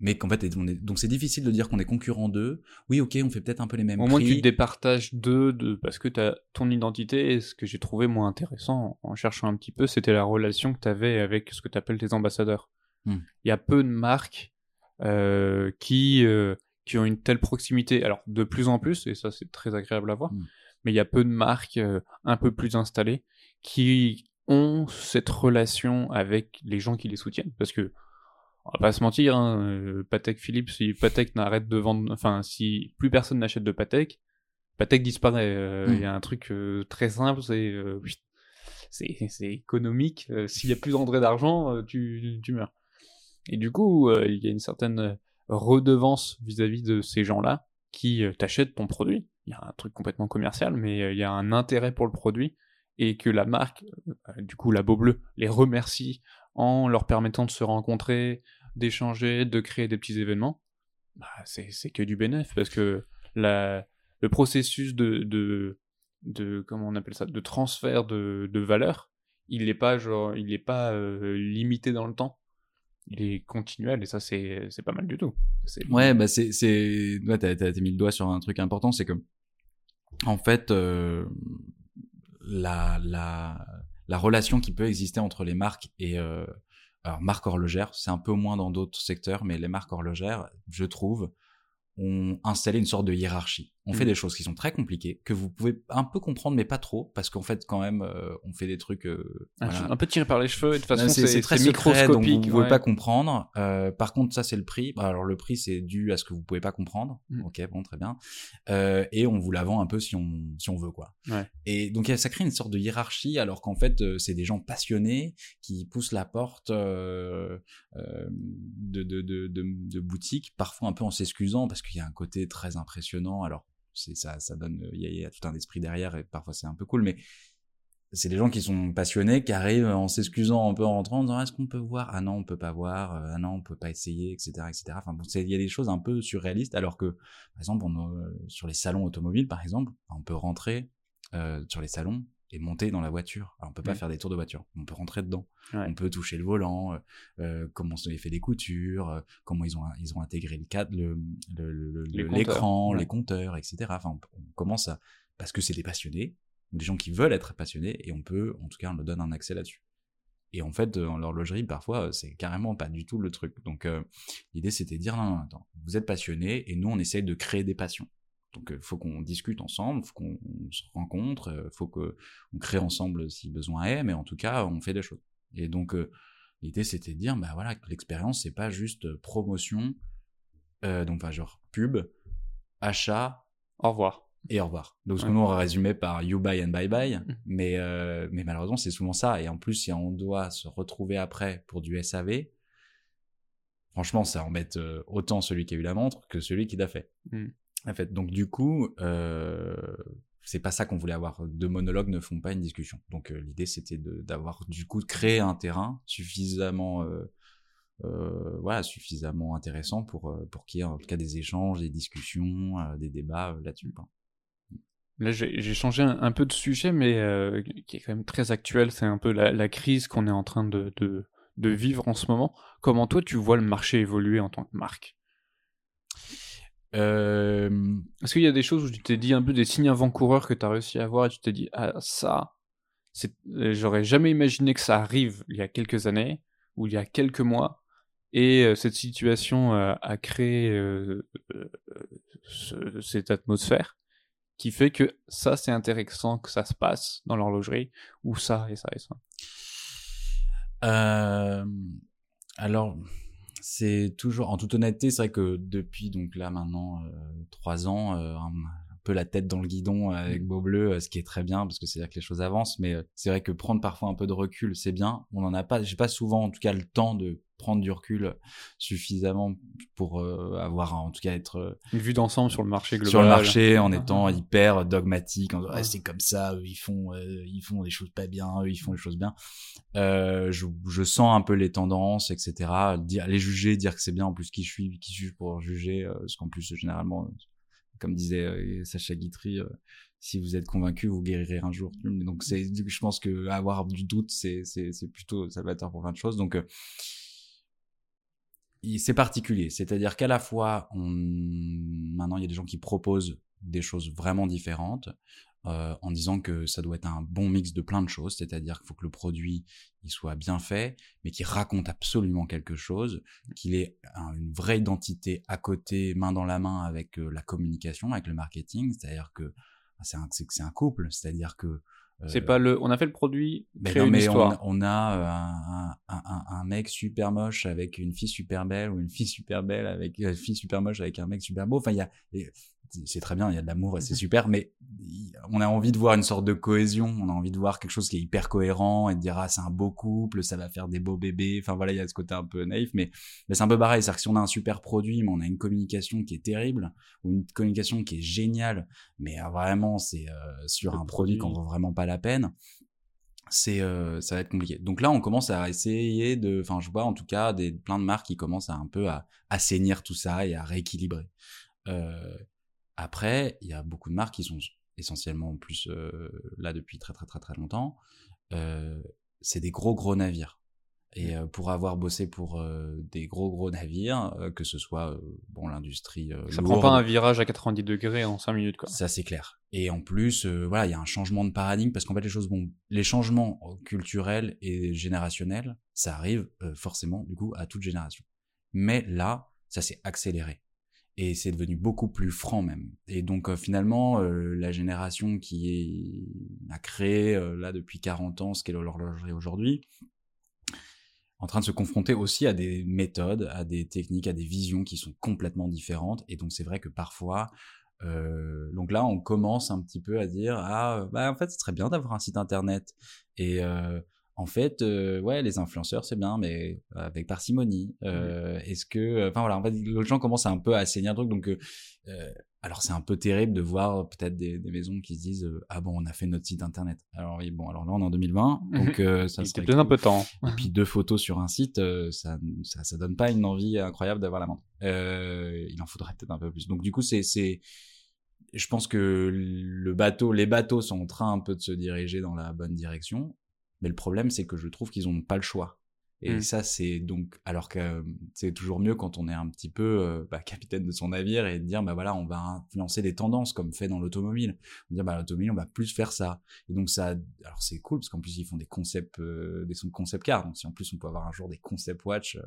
mais qu'en fait on est- donc c'est difficile de dire qu'on est concurrent d'eux. Oui ok on fait peut-être un peu les mêmes Au moins, tu te départages d'eux, de, parce que as ton identité. Et ce que j'ai trouvé moins intéressant en cherchant un petit peu, c'était la relation que tu avais avec ce que tu appelles tes ambassadeurs. Hmm. Il y a peu de marques euh, qui, euh, qui ont une telle proximité. Alors, de plus en plus, et ça, c'est très agréable à voir, Hmm. mais il y a peu de marques euh, un peu plus installées qui ont cette relation avec les gens qui les soutiennent. Parce que, on va pas se mentir, hein, euh, Patek Philippe, si Patek n'arrête de vendre, enfin, si plus personne n'achète de Patek, Patek disparaît. Euh, Il Mm. y a un truc euh, très simple, c'est c'est c'est économique. S'il y a plus d'entrée d'argent, tu, tu meurs. Et du coup, il y a une certaine redevance vis-à-vis de ces gens-là qui euh, t'achètent ton produit. Il y a un truc complètement commercial, mais euh, il y a un intérêt pour le produit et que la marque, euh, du coup la Beau Bleu, les remercie en leur permettant de se rencontrer, d'échanger, de créer des petits événements. Bah, c'est que du bénéfice parce que le processus de, comment on appelle ça de transfert de, valeur il n'est pas genre il pas limité dans le temps il est continuel et ça c'est c'est pas mal du tout Ouais, bah c'est c'est ouais, t'as t'as mis le doigt sur un truc important, c'est que en fait euh, la la la relation qui peut exister entre les marques et euh, alors marques horlogères, c'est un peu moins dans d'autres secteurs, mais les marques horlogères, je trouve, ont installé une sorte de hiérarchie. On fait Mhm. des choses qui sont très compliquées, que vous pouvez un peu comprendre, mais pas trop, parce qu'en fait, quand même, euh, on fait des trucs. euh, un, voilà. un peu tiré par les cheveux et de toute façon c'est très secret, donc vous microscopique ne pouvez ouais. pas comprendre. Euh, par contre, ça c'est le prix. Bah, Alors le prix c'est dû à ce que vous pouvez pas comprendre. Mm. Ok, bon, très bien. Euh, et on vous la vend un peu si on si on veut quoi. Ouais. Et donc ça crée une sorte de hiérarchie, alors qu'en fait euh, c'est des gens passionnés qui poussent la porte euh, euh, de, de, de, de, de boutiques, parfois un peu en s'excusant parce qu'il y a un côté très impressionnant. Alors c'est ça, ça donne, a- il y a tout un esprit derrière et parfois c'est un peu cool, mais c'est des gens qui sont passionnés, qui arrivent en s'excusant un peu en rentrant, en disant est-ce qu'on peut voir? Ah non, on peut pas voir. euh, Ah non, on peut pas essayer, etc., etc. Enfin, il y a des choses un peu surréalistes, alors que, par exemple, euh, sur les salons automobiles, par exemple, on peut rentrer euh, sur les salons et monter dans la voiture. Alors, on peut pas Mm. faire des tours de voiture, on peut rentrer dedans. Ouais. On peut toucher le volant, euh, euh, comment sont fait les coutures, euh, comment ils ont ils ont intégré le cadre, le le- le- le- Les l'écran, compteurs, ouais. les compteurs, etc. Enfin, on, on commence à parce que c'est des passionnés, des gens qui veulent être passionnés, et on peut, en tout cas, on leur donne un accès là-dessus. Et en fait, dans l'horlogerie, parfois, c'est carrément pas du tout le truc. Donc, euh, l'idée, c'était de dire, non, non, attends, vous êtes passionné, et nous, on essaye de créer des passions. Donc, il faut qu'on discute ensemble, faut qu'on se rencontre, euh, faut que on crée ensemble si besoin est, mais en tout cas, on fait des choses. Et donc, euh, l'idée, c'était de dire, bah voilà, l'expérience, c'est pas juste euh, promotion, euh, donc, enfin, genre pub, achat, au revoir et au revoir. Donc, ce que nous, on résumait par you buy and bye bye, Mhm. mais, euh, mais malheureusement, c'est souvent ça. Et en plus, si on doit se retrouver après pour du SAV, franchement, ça embête euh, autant celui qui a eu la montre que celui qui l'a fait. Mhm. En fait, donc du coup, euh, c'est pas ça qu'on voulait avoir. Deux monologues ne font pas une discussion. Donc euh, l'idée, c'était d'avoir du coup créé un terrain suffisamment, euh, euh, voilà, suffisamment intéressant pour euh, pour qu'il y ait en tout cas des échanges, des discussions, des débats là-dessus. Là, j'ai changé un, peu de sujet, mais qui est quand même très actuel. C'est un peu la, la crise qu'on est en train de, de, de vivre en ce moment. Comment toi, tu vois le marché évoluer en tant que marque? Euh, Est-ce qu'il y a des choses où tu t'es dit un peu des signes avant-coureurs que tu as réussi à voir et tu t'es dit, ah, ça, euh, j'aurais jamais imaginé que ça arrive il y a quelques années ou il y a quelques mois. Et euh, cette situation euh, a créé ce- cette atmosphère qui fait que ça, c'est intéressant que ça se passe dans l'horlogerie ou ça et ça et ça? Euh, alors, c'est toujours, en toute honnêteté, c'est vrai que depuis donc là maintenant euh, trois ans, euh, un, peu la tête dans le guidon avec Beau Bleu, euh, ce qui est très bien parce que c'est à dire que les choses avancent. Mais euh, c'est vrai que prendre parfois un peu de recul, c'est bien. On en a pas, j'ai pas souvent, en tout cas, le temps de prendre du recul suffisamment pour euh, avoir, en tout cas, être euh, Une vue d'ensemble sur le marché global. sur le marché en Ah, étant ah. hyper dogmatique en disant. Ah, c'est comme ça eux, ils font euh, ils font des choses pas bien eux ils font des choses bien euh, je, je sens un peu les tendances etc dire les juger dire que c'est bien en plus qui je suis qui suis pour juger parce qu'en plus généralement comme disait Sacha Guitry, si vous êtes convaincu, vous guérirez un jour. Donc c'est, je pense que avoir du doute, c'est c'est plutôt salvateur pour plein de choses. Donc c'est particulier, c'est-à-dire qu'à la fois, on... maintenant il y a des gens qui proposent des choses vraiment différentes. Euh, en disant que ça doit être un bon mix de plein de choses, c'est-à-dire qu'il faut que le produit il soit bien fait, mais qu'il raconte absolument quelque chose, qu'il ait une vraie identité à côté, main dans la main avec euh, la communication, avec le marketing, c'est-à-dire que c'est un, c'est un couple, c'est-à-dire que c'est pas le. On a fait le produit. Ben non, mais on, on, a euh, un, un, un, mec super moche avec une fille super belle ou une fille super belle avec une fille super moche avec un mec super beau. Enfin, il y a c'est très bien, il y a de l'amour et c'est super, mais on a envie de voir une sorte de cohésion, on a envie de voir quelque chose qui est hyper cohérent et de dire ah c'est un beau couple, ça va faire des beaux bébés, enfin voilà il y a ce côté un peu naïf, mais, mais c'est un peu pareil, c'est-à-dire que si on a un super produit mais on a une communication qui est terrible ou une communication qui est géniale, mais euh, vraiment c'est euh, sur un produit, qu'on vaut vraiment pas la peine, c'est euh, ça va être compliqué. Donc là, on commence à essayer de, enfin, je vois en tout cas des plein de marques qui commencent à un peu à assainir tout ça et à rééquilibrer. Euh, après, il y a beaucoup de marques qui sont essentiellement plus euh, là depuis très très très très longtemps. C'est des gros gros navires. Et euh, pour avoir bossé pour des gros gros navires, que ce soit bon l'industrie. ça prend pas un virage à 90 degrés en 5 minutes quoi. Ça c'est clair. Et en plus, voilà, il y a un changement de paradigme parce qu'en fait les choses, bon, les changements culturels et générationnels, ça arrive forcément du coup à toute génération. Mais là, ça s'est accéléré et c'est devenu beaucoup plus franc même. Et donc euh, finalement, euh, la génération qui est, a créé euh, là depuis 40 ans ce qu'est l'horlogerie aujourd'hui, en train de se confronter aussi à des méthodes, à des techniques, à des visions qui sont complètement différentes. Et donc c'est vrai que parfois, donc là on commence un petit peu à dire ah bah en fait ce serait bien d'avoir un site internet et en fait, euh, ouais, les influenceurs, c'est bien, mais avec parcimonie. Euh, Est-ce que, enfin voilà, en fait, les gens commencent un peu à assainir le truc. Donc, euh, alors c'est un peu terrible de voir peut-être des, des, maisons qui se disent, ah bon, on a fait notre site internet. Alors oui, bon, alors là, on est en 2020, donc ça serait peut-être un peu temps. Et puis deux photos sur un site, ça, ça, ça donne pas une envie incroyable d'avoir la montre. il en faudrait peut-être un peu plus. Donc du coup, c'est, c'est, je pense que le bateau, les bateaux sont en train un peu de se diriger dans la bonne direction. Mais le problème, c'est que je trouve qu'ils n'ont pas le choix. Et mmh. ça, c'est donc, alors que euh, c'est toujours mieux quand on est un petit peu euh, bah, capitaine de son navire et de dire, bah voilà, on va influencer des tendances comme fait dans l'automobile. On dire, bah l'automobile, on va plus faire ça. Et donc ça, alors c'est cool parce qu'en plus ils font des concepts, euh, des concept cars. Donc si en plus on peut avoir un jour des concept watch,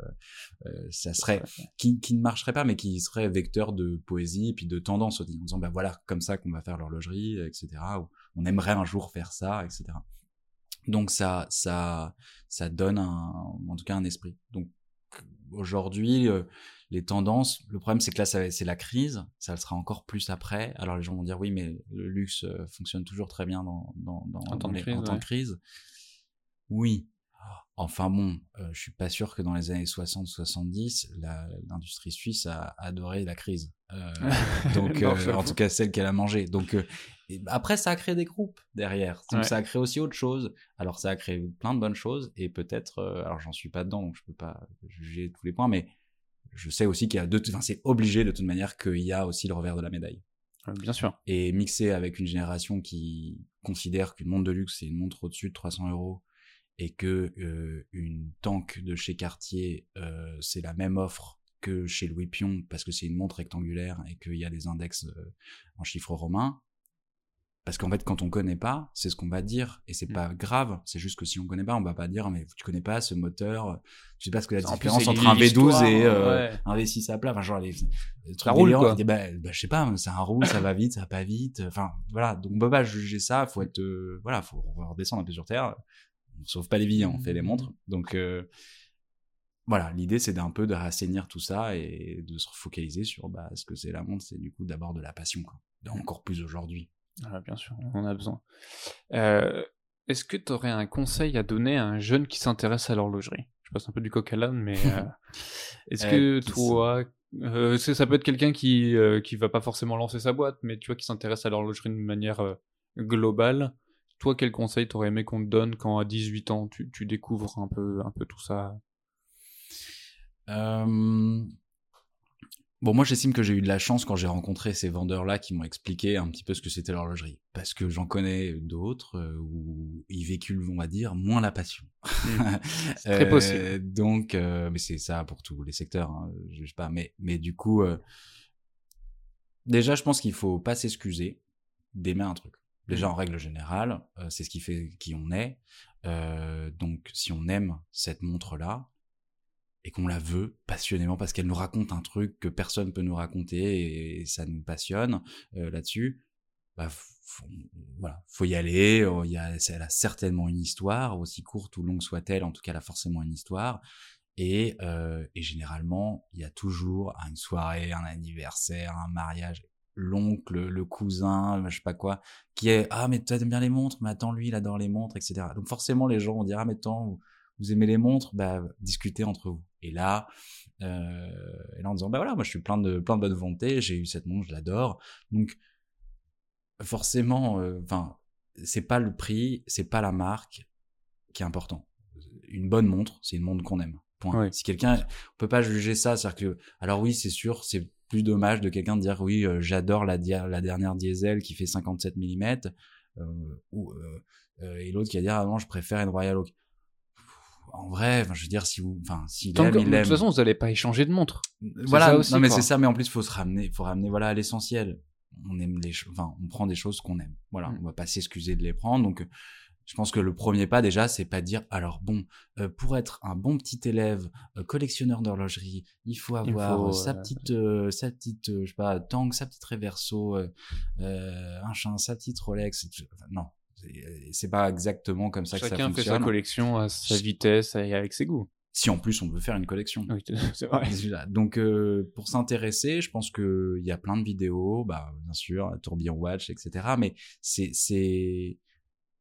ça serait qui, qui ne marcherait pas, mais qui serait vecteur de poésie et puis de tendance en disant, bah voilà, comme ça qu'on va faire l'horlogerie, etc. Ou on aimerait un jour faire ça, etc. Donc ça, ça, ça donne un, en tout cas un esprit. Donc aujourd'hui, euh, les tendances, le problème c'est que là c'est la crise, ça le sera encore plus après. Alors les gens vont dire oui, mais le luxe euh, fonctionne toujours très bien dans, dans, dans, en, temps, de crise, en temps de crise. Oui, Enfin bon, euh, je suis pas sûr que dans les années 60-70, l'industrie suisse a adoré la crise. Euh, donc, euh, en tout cas, celle qu'elle a mangée. Donc, euh, après, ça a créé des groupes derrière. Donc, ça a créé aussi autre chose. Alors, ça a créé plein de bonnes choses et peut-être, alors j'en suis pas dedans, donc je peux pas juger tous les points, mais je sais aussi qu'il y a deux, enfin, c'est obligé de toute manière qu'il y a aussi le revers de la médaille. Bien sûr. Et mixé avec une génération qui considère qu'une montre de luxe, c'est une montre au-dessus de 300 euros et que euh, une tank de chez Cartier, euh, c'est la même offre que chez Louis Pion parce que c'est une montre rectangulaire et qu'il y a des index euh, en chiffres romains. Parce qu'en fait, quand on connaît pas, c'est ce qu'on va dire et c'est mmh. pas grave. C'est juste que si on connaît pas, on va pas dire mais tu connais pas ce moteur, tu sais pas ce que la différence entre un V12 et un V6 à plat. Enfin genre les, les trucs roule quoi. Bah, bah, je sais pas, ça roule, ça va vite, ça va pas vite. Enfin voilà, donc on peut pas juger ça. Faut être voilà, faut redescendre un peu sur terre on sauve pas les vies, hein, on fait les montres. Donc euh, voilà, l'idée c'est d'un peu de rassainir tout ça et de se focaliser sur bah, ce que c'est la montre, c'est du coup d'abord de la passion, quoi. encore plus aujourd'hui. Ah, bien sûr, on a besoin. Euh, est-ce que tu aurais un conseil à donner à un jeune qui s'intéresse à l'horlogerie? Je passe un peu du coq à l'âne, mais euh, est-ce que toi, ça peut être quelqu'un qui qui va pas forcément lancer sa boîte, mais tu vois qui s'intéresse à l'horlogerie de manière globale toi, quel conseil t'aurais aimé qu'on te donne quand à 18 ans tu, tu découvres un peu, un peu tout ça? Euh... Bon, moi, j'estime que j'ai eu de la chance quand j'ai rencontré ces vendeurs-là qui m'ont expliqué un petit peu ce que c'était l'horlogerie. Parce que j'en connais d'autres euh, où ils véhiculent, on va dire, moins la passion. Mmh. C'est très possible. Euh, donc, euh, mais c'est ça pour tous les secteurs, hein, je sais pas. Mais, mais du coup, déjà, je pense qu'il faut pas s'excuser d'aimer un truc. Déjà, Mmh. en règle générale, euh, c'est ce qui fait qui on est. Euh, donc, si on aime cette montre-là, et qu'on la veut passionnément parce qu'elle nous raconte un truc que personne peut nous raconter et, ça nous passionne euh, là-dessus, bah faut, voilà, faut y aller. Il y a, elle a certainement une histoire, aussi courte ou longue soit-elle, en tout cas, elle a forcément une histoire. Et, et généralement, il y a toujours une soirée, un anniversaire, un mariage, l'oncle, le cousin, je sais pas quoi, qui est ah mais toi t'aimes bien les montres, mais attends lui il adore les montres, etc. Donc forcément les gens vont dire ah mais attends vous, aimez les montres, bah discutez entre vous. Et là, euh, et là en disant bah voilà moi je suis plein de plein de bonne volonté, j'ai eu cette montre, je l'adore, donc forcément, euh, enfin c'est pas le prix, c'est pas la marque qui est important. Une bonne montre, c'est une montre qu'on aime. Point. Oui. Si quelqu'un, on peut pas juger ça, c'est-à-dire que, alors oui, c'est sûr, c'est plus dommage de quelqu'un de dire oui, euh, j'adore la, dernière diesel qui fait 57 mm, euh, ou euh, et l'autre qui va dire ah non, je préfère une Royal Oak. En vrai, je veux dire, si vous, enfin, s'il Tant aime, que- il de aime. toute façon, vous n'allez pas échanger de montre. Voilà, ça aussi, non mais c'est ça, mais en plus, faut se ramener, faut ramener, voilà, à l'essentiel. On aime les, enfin, on prend des choses qu'on aime. Voilà, Mm. on va pas s'excuser de les prendre. Donc, je pense que le premier pas déjà, c'est pas de dire, alors bon, euh, pour être un bon petit élève, euh, collectionneur d'horlogerie, il faut Il avoir faut, euh, sa petite, euh, sa petite, je sais pas, Tang, sa petite Reverso, un chien, sa petite Rolex. Enfin, non, c'est- pas exactement comme ça que ça Chacun fait sa fonctionne. collection à sa vitesse et avec ses goûts. Si en plus on veut faire une collection. Oui, c'est vrai. Donc, euh, pour s'intéresser, je pense que il y a plein de vidéos, bah, bien sûr, Tourbillon Watch, etc. Mais c'est,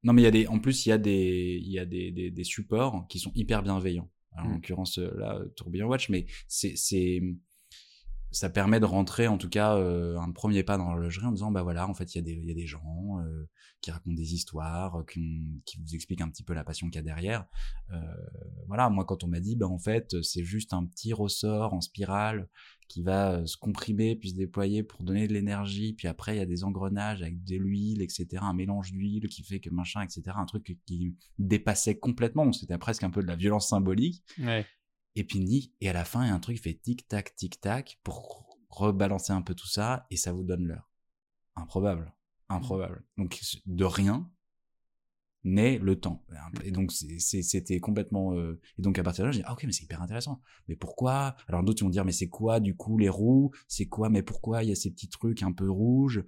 non, mais il y a des, en plus, il y a des, il y a des, des, des supports qui sont hyper bienveillants. Alors, En Mm. l'occurrence, euh, là, Tourbillon Watch, mais c'est, c'est, ça permet de rentrer, en tout cas, euh, un premier pas dans l'horlogerie en disant, bah voilà, en fait, il y a des, il y a des gens euh, qui racontent des histoires, euh, qui, qui vous expliquent un petit peu la passion qu'il y a derrière. Euh, voilà, moi, quand on m'a dit, bah en fait, c'est juste un petit ressort en spirale qui va euh, se comprimer puis se déployer pour donner de l'énergie, puis après, il y a des engrenages avec de l'huile, etc., un mélange d'huile qui fait que machin, etc., un truc qui dépassait complètement, c'était presque un peu de la violence symbolique. Ouais. Et puis ni, et à la fin, il y a un truc qui fait tic-tac, tic-tac pour rebalancer un peu tout ça, et ça vous donne l'heure. Improbable. Improbable. Donc, de rien naît le temps. Et donc, c'était complètement... euh, Et donc, à partir de là, je dis, ah ok, mais c'est hyper intéressant. Mais pourquoi? Alors, d'autres ils vont dire, mais c'est quoi, du coup, les roues? C'est quoi? Mais pourquoi il y a ces petits trucs un peu rouges?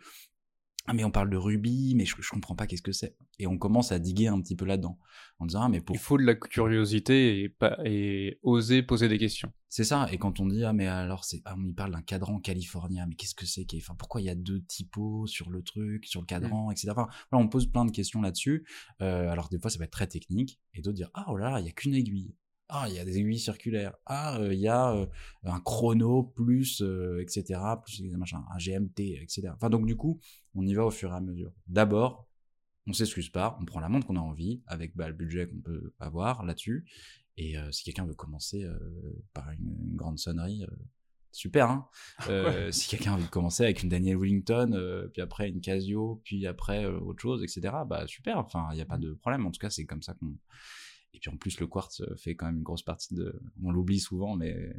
Ah mais on parle de rubis, mais je, je comprends pas qu'est-ce que c'est. Et on commence à diguer un petit peu là-dedans, en disant ah mais pour Il faut de la curiosité et, pas, et oser poser des questions. C'est ça. Et quand on dit ah mais alors c'est ah, on y parle d'un cadran californien, mais qu'est-ce que c'est enfin, Pourquoi il y a deux typos sur le truc, sur le cadran, etc. Enfin, voilà, on pose plein de questions là-dessus. Euh, alors des fois ça va être très technique et d'autres dire ah oh là là il y a qu'une aiguille. Ah, il y a des aiguilles circulaires. Ah, euh, il y a euh, un chrono plus, euh, etc., plus machin, un GMT, etc. Enfin, donc, du coup, on y va au fur et à mesure. D'abord, on s'excuse pas, on prend la montre qu'on a envie, avec bah, le budget qu'on peut avoir là-dessus. Et euh, si quelqu'un veut commencer euh, par une, une grande sonnerie, euh, super, hein Si quelqu'un de commencer avec une Daniel Wellington, puis après une Casio, puis après autre chose, etc., bah super, enfin, il n'y a pas de problème. En tout cas, c'est comme ça qu'on... Et puis en plus, le quartz euh, fait quand même une grosse partie de... On l'oublie souvent, mais...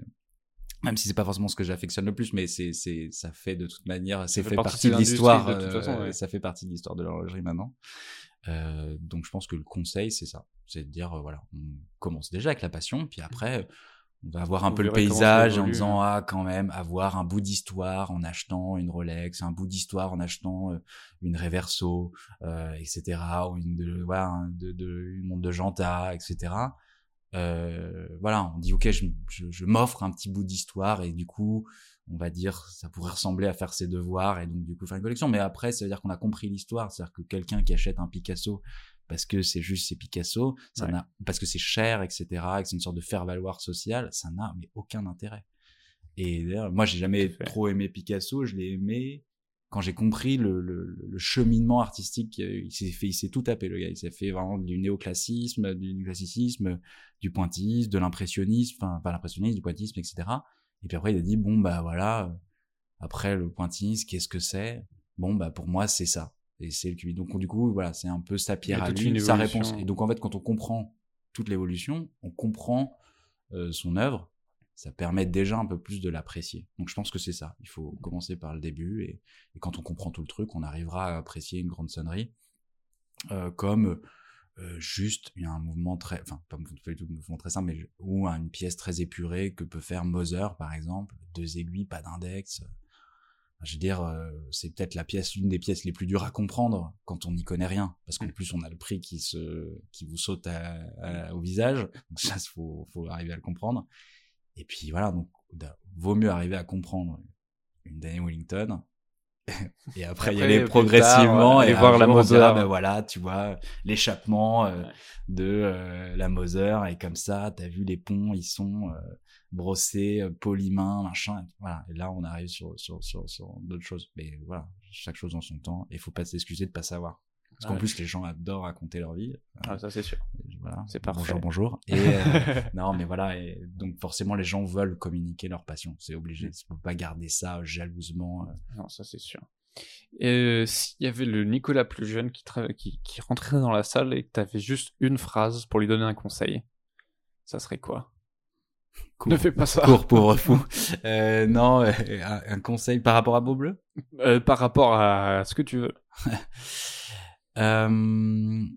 Même si c'est pas forcément ce que j'affectionne le plus, mais c'est, c'est, ça fait de toute manière, c'est fait fait, partie de l'histoire. de toute euh, façon, ouais. Ça fait partie de l'histoire de l'horlogerie maintenant. Euh, donc je pense que le conseil, c'est ça. C'est de dire, euh, voilà, on commence déjà avec la passion, puis après, on va avoir un peu le paysage en disant, ah, quand même, avoir un bout d'histoire en achetant une Rolex, un bout d'histoire en achetant euh, une Reverso, euh, etc., ou une, de, voilà, de, de, une montre de Janta, etc. Euh, voilà, on dit, ok, je, je, je m'offre un petit bout d'histoire, et du coup, on va dire, ça pourrait ressembler à faire ses devoirs, et donc du coup faire une collection. Mais après, ça veut dire qu'on a compris l'histoire, c'est-à-dire que quelqu'un qui achète un Picasso parce que c'est juste c'est Picasso, ça Ouais. n'a parce que c'est cher, etc., et que c'est une sorte de faire valoir social, ça n'a mais aucun intérêt. Et d'ailleurs, moi, j'ai jamais trop aimé Picasso, je l'ai aimé quand j'ai compris le, le, le cheminement artistique, il s'est fait, il s'est tout tapé le gars, il s'est fait vraiment du néoclassisme, du classicisme, du pointillisme, de l'impressionnisme, enfin pas l'impressionnisme, du pointillisme, etc. Et puis après, il a dit, bon, bah voilà, après le pointillisme, qu'est-ce que c'est? Bon, bah pour moi, c'est ça. Et c'est le QI. Donc du coup, voilà, c'est un peu sa pierre à lui, sa réponse. Et donc en fait, quand on comprend toute l'évolution, on comprend euh, son œuvre, ça permet déjà un peu plus de l'apprécier. Donc je pense que c'est ça. Il faut commencer par le début et, quand on comprend tout le truc, on arrivera à apprécier une grande sonnerie euh, comme euh, juste il y a un mouvement très, enfin pas un mouvement très simple, mais ou une pièce très épurée que peut faire Moser par exemple, deux aiguilles, pas d'index. Je veux dire, euh, c'est peut-être la pièce, l'une des pièces les plus dures à comprendre quand on n'y connaît rien, parce qu'en mmh. plus on a le prix qui se, qui vous saute au visage. Donc ça, faut, faut arriver à le comprendre. Et puis voilà, donc vaut mieux arriver à comprendre une Danny Wellington et après, y aller progressivement et, voir la Moser. ben voilà, tu vois, l'échappement euh, de euh, la Moser et comme ça, t'as vu les ponts, ils sont euh, brossés, polymains, machin. Voilà. Et là, on arrive sur sur sur, sur d'autres choses. Mais voilà, chaque chose en son temps. Il faut pas s'excuser de pas savoir. Parce qu'en plus, les gens adorent raconter leur vie. Ah, ça, c'est sûr. Voilà. C'est parfait. Bonjour, bonjour. Et, euh, non, mais voilà. Et donc, forcément, les gens veulent communiquer leur passion. C'est obligé. On peut pas garder ça jalousement. Euh. Non, ça, c'est sûr. Et euh, s'il y avait le Nicolas plus jeune qui, qui, qui rentrait dans la salle et que tu avais juste une phrase pour lui donner un conseil, ça serait quoi? Ne fais pas ça. Cours, pauvre fou. Euh, non, un, conseil par rapport à Beau Bleu? Par rapport à ce que tu veux. Euh...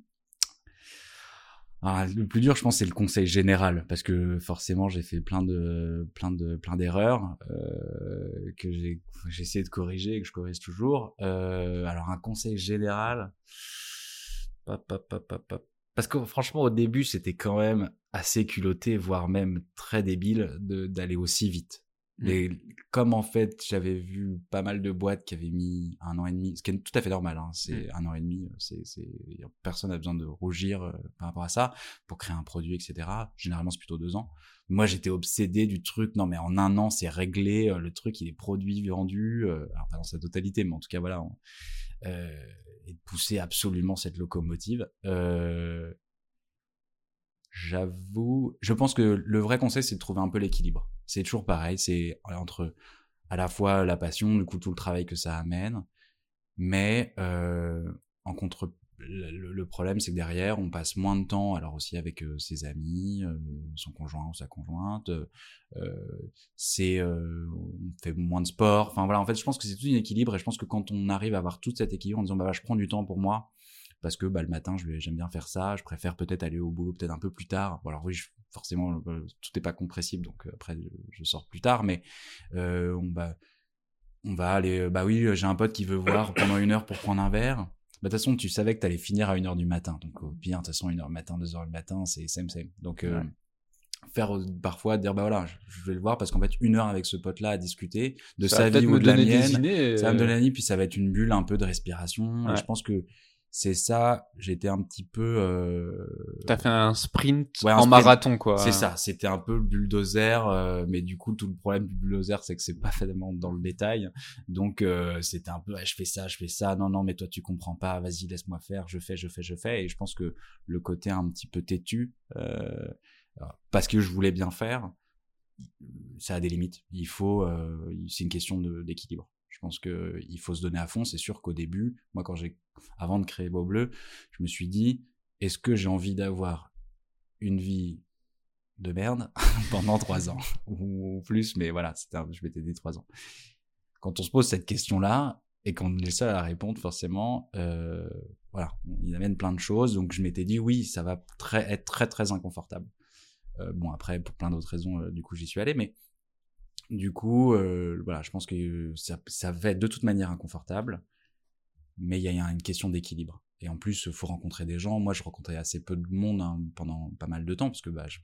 Ah, le plus dur, je pense, c'est le conseil général, parce que forcément, j'ai fait plein de, plein de, plein d'erreurs euh, que j'ai, j'ai essayé de corriger et que je corrige toujours. Euh, alors, un conseil général, parce que franchement, au début, c'était quand même assez culotté, voire même très débile, d'aller aussi vite. Mmh. Mais comme en fait, j'avais vu pas mal de boîtes qui avaient mis un an et demi, ce qui est tout à fait normal, hein, c'est mmh. un an et demi, euh, c'est, personne n'a besoin de rougir euh, par rapport à ça pour créer un produit, etc. Généralement, c'est plutôt deux ans. Moi, j'étais obsédé du truc. Non, mais en un an, c'est réglé. Euh, le truc, il est produit, vendu. alors pas dans sa totalité, mais en tout cas, voilà. et de pousser absolument cette locomotive. J'avoue, je pense que le vrai conseil, c'est de trouver un peu l'équilibre. C'est toujours pareil, c'est entre à la fois la passion, du coup tout le travail que ça amène, mais euh, en contre le, problème, c'est que derrière, on passe moins de temps, alors aussi avec euh, ses amis, euh, son conjoint ou sa conjointe. Euh, c'est, on fait moins de sport. Enfin voilà, en fait, je pense que c'est tout un équilibre, et je pense que quand on arrive à avoir tout cet équilibre en disant, bah, je prends du temps pour moi, parce que bah, le matin, j'aime bien faire ça, je préfère peut-être aller au boulot peut-être un peu plus tard. Bon, alors oui, forcément, euh, tout n'est pas compressible, donc euh, après, je, sors plus tard, mais euh, on, va, on va aller, bah oui, j'ai un pote qui veut voir pendant une heure pour prendre un verre. Bah, de toute façon, tu savais que tu allais finir à une heure du matin. Donc, au pire, de toute façon, une heure du matin, deux heures du matin, c'est same same. Donc, faire parfois dire bah voilà je vais le voir parce qu'en fait une heure avec ce pote là à discuter de sa vie ou de la mienne ça va me donner la nuit puis ça va être une bulle un peu de respiration et je pense que c'est ça j'étais un petit peu euh... t'as fait un sprint en marathon quoi. C'est ça c'était un peu le bulldozer euh, mais du coup tout le problème du bulldozer c'est que c'est pas vraiment dans le détail. Donc euh, c'était un peu je fais ça je fais ça. Non non mais toi tu comprends pas. Vas-y laisse-moi faire. Je fais je fais je fais. Et je pense que le côté un petit peu têtu euh, parce que je voulais bien faire ça a des limites. Il faut c'est une question d'équilibre je pense que il faut se donner à fond. C'est sûr qu'au début, moi, quand j'ai, avant de créer Beau Bleu, je me suis dit, est-ce que j'ai envie d'avoir une vie de merde pendant trois ans? Ou plus Mais voilà, c'était, je m'étais dit trois ans. Quand on se pose cette question-là et qu'on est seul à répondre, forcément, euh, voilà, il amène plein de choses. Donc je m'étais dit, oui, ça va être très très inconfortable. Euh, bon après, pour plein d'autres raisons, euh, du coup, j'y suis allé, mais du coup, euh, voilà, je pense que ça, va être de toute manière inconfortable, mais il y a une question d'équilibre. Et en plus, il faut rencontrer des gens. Moi, je rencontrais assez peu de monde hein, pendant pas mal de temps, parce que bah, je,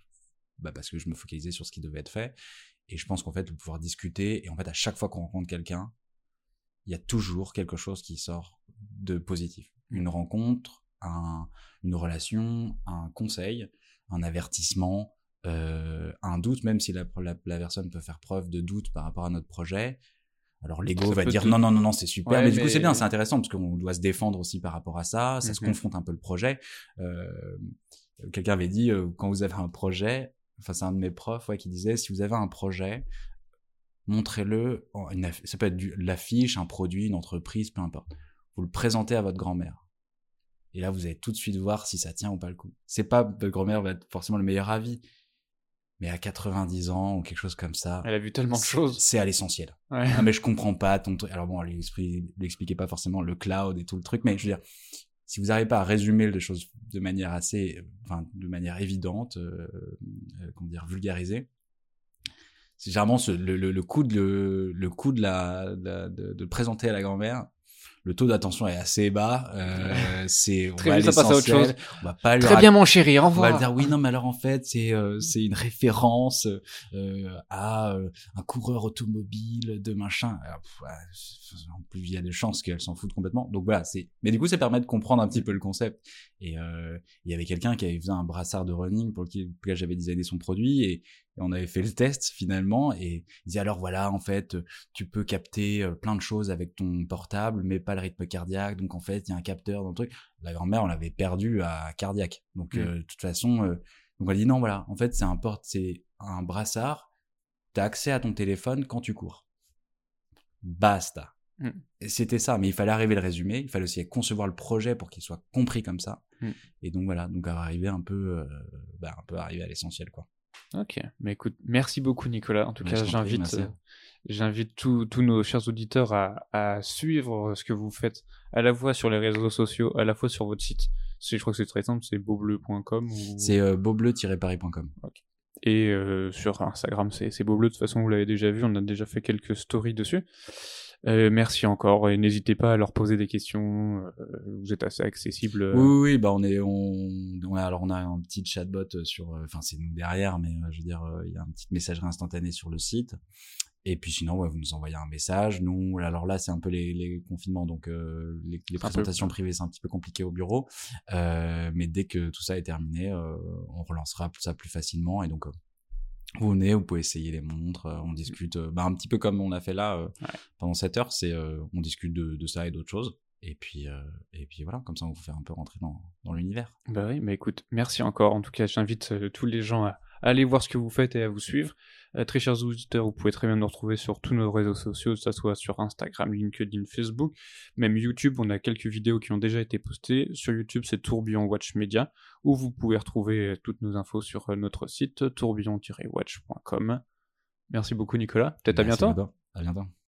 bah, parce que je me focalisais sur ce qui devait être fait. Et je pense qu'en fait, pouvoir discuter, et en fait, à chaque fois qu'on rencontre quelqu'un, il y a toujours quelque chose qui sort de positif. Une rencontre, un, une relation, un conseil, un avertissement, euh, un doute, même si la, la, personne peut faire preuve de doute par rapport à notre projet. Alors l'ego va dire non non non non c'est super, mais, du coup c'est bien, c'est intéressant parce qu'on doit se défendre aussi par rapport à ça, ça se mhm. confronte un peu le projet. Euh, Quelqu'un avait dit euh, quand vous avez un projet, enfin c'est un de mes profs ouais, qui disait si vous avez un projet, montrez-le. Ça peut être l'affiche, un produit, une entreprise, peu importe. Vous le présentez à votre grand-mère. Et là, vous allez tout de suite voir si ça tient ou pas le coup. C'est pas votre grand-mère va être forcément le meilleur avis, mais à 90 ans ou quelque chose comme ça. Elle a vu tellement de choses. C'est à l'essentiel. Ouais. Ah, mais je comprends pas ton truc. Alors bon, elle lui expliquait pas forcément le cloud et tout le truc, mais je veux dire, si vous n'arrivez pas à résumer les choses de manière assez, enfin, de manière évidente, euh, euh, comment dire, vulgarisée, c'est généralement le, le, le, coup de le, coup de la, de, de, de présenter à la grand-mère le taux d'attention est assez bas. Euh, c'est très bien, ça passe à autre chose. On va pas très bien mon chéri, au revoir. On va dire oui non mais alors en fait c'est euh, c'est une référence euh, à euh, un coureur automobile de machin. Alors, en plus il y a des chances qu'elle s'en foutent complètement. Donc voilà c'est. Mais du coup ça permet de comprendre un petit peu le concept. Et euh, il y avait quelqu'un qui avait fait un brassard de running pour lequel, j'avais designé son produit et, et, on avait fait le test finalement et il disait alors voilà en fait tu peux capter plein de choses avec ton portable mais pas le rythme cardiaque. Donc en fait, il y a un capteur dans le truc. La grand-mère, on l'avait perdu à cardiaque. Donc mmh. euh, de toute façon, euh, donc on a dit non, voilà. En fait, c'est un porte, c'est un brassard. T'as accès à ton téléphone quand tu cours. Basta. Mmh. C'était ça, mais il fallait arriver le résumé. Il fallait aussi concevoir le projet pour qu'il soit compris comme ça. Mmh. Et donc voilà, donc arriver un peu, euh, bah, un peu arriver à l'essentiel, quoi. Ok, mais écoute, merci beaucoup Nicolas. En tout cas, j'invite, euh, j'invite tous nos chers auditeurs à, à, suivre ce que vous faites, à la fois sur les réseaux sociaux, à la fois sur votre site. Je crois que c'est très simple, c'est beaubleu.com. Ou... C'est euh, beaubleu-paris.com. Et euh, sur Instagram, c'est beaubleu. De toute façon, vous l'avez déjà vu, on a déjà fait quelques stories dessus. Euh, merci encore et n'hésitez pas à leur poser des questions. Euh, vous êtes assez accessible. Euh. Oui, oui, bah on est, on, a, alors on a un petit chatbot sur, enfin c'est nous derrière, mais je veux dire, il y a un petit messagerie instantanée sur le site. Et puis sinon, ouais, vous nous envoyez un message. Nous, alors là, c'est un peu les, les confinements, donc les, les présentations privées, c'est un petit peu compliqué au bureau. mais dès que tout ça est terminé, on relancera ça plus facilement. Et donc, vous venez, vous pouvez essayer les montres, euh, on discute, euh, bah, un petit peu comme on a fait là euh, pendant cette heure, c'est on discute de, de, ça et d'autres choses. Et puis, et puis voilà, comme ça on vous fait un peu rentrer dans, dans l'univers. Bah oui, mais écoute, merci encore. En tout cas, j'invite tous les gens à, allez voir ce que vous faites et à vous suivre. Euh, très chers auditeurs, vous pouvez très bien nous retrouver sur tous nos réseaux sociaux, que ce soit sur Instagram, LinkedIn, Facebook, même YouTube. On a quelques vidéos qui ont déjà été postées. Sur YouTube, c'est Tourbillon Watch Media, où vous pouvez retrouver euh, toutes nos infos sur euh, notre site tourbillon-watch.com. Merci beaucoup, Nicolas. Peut-être à bientôt. À bientôt.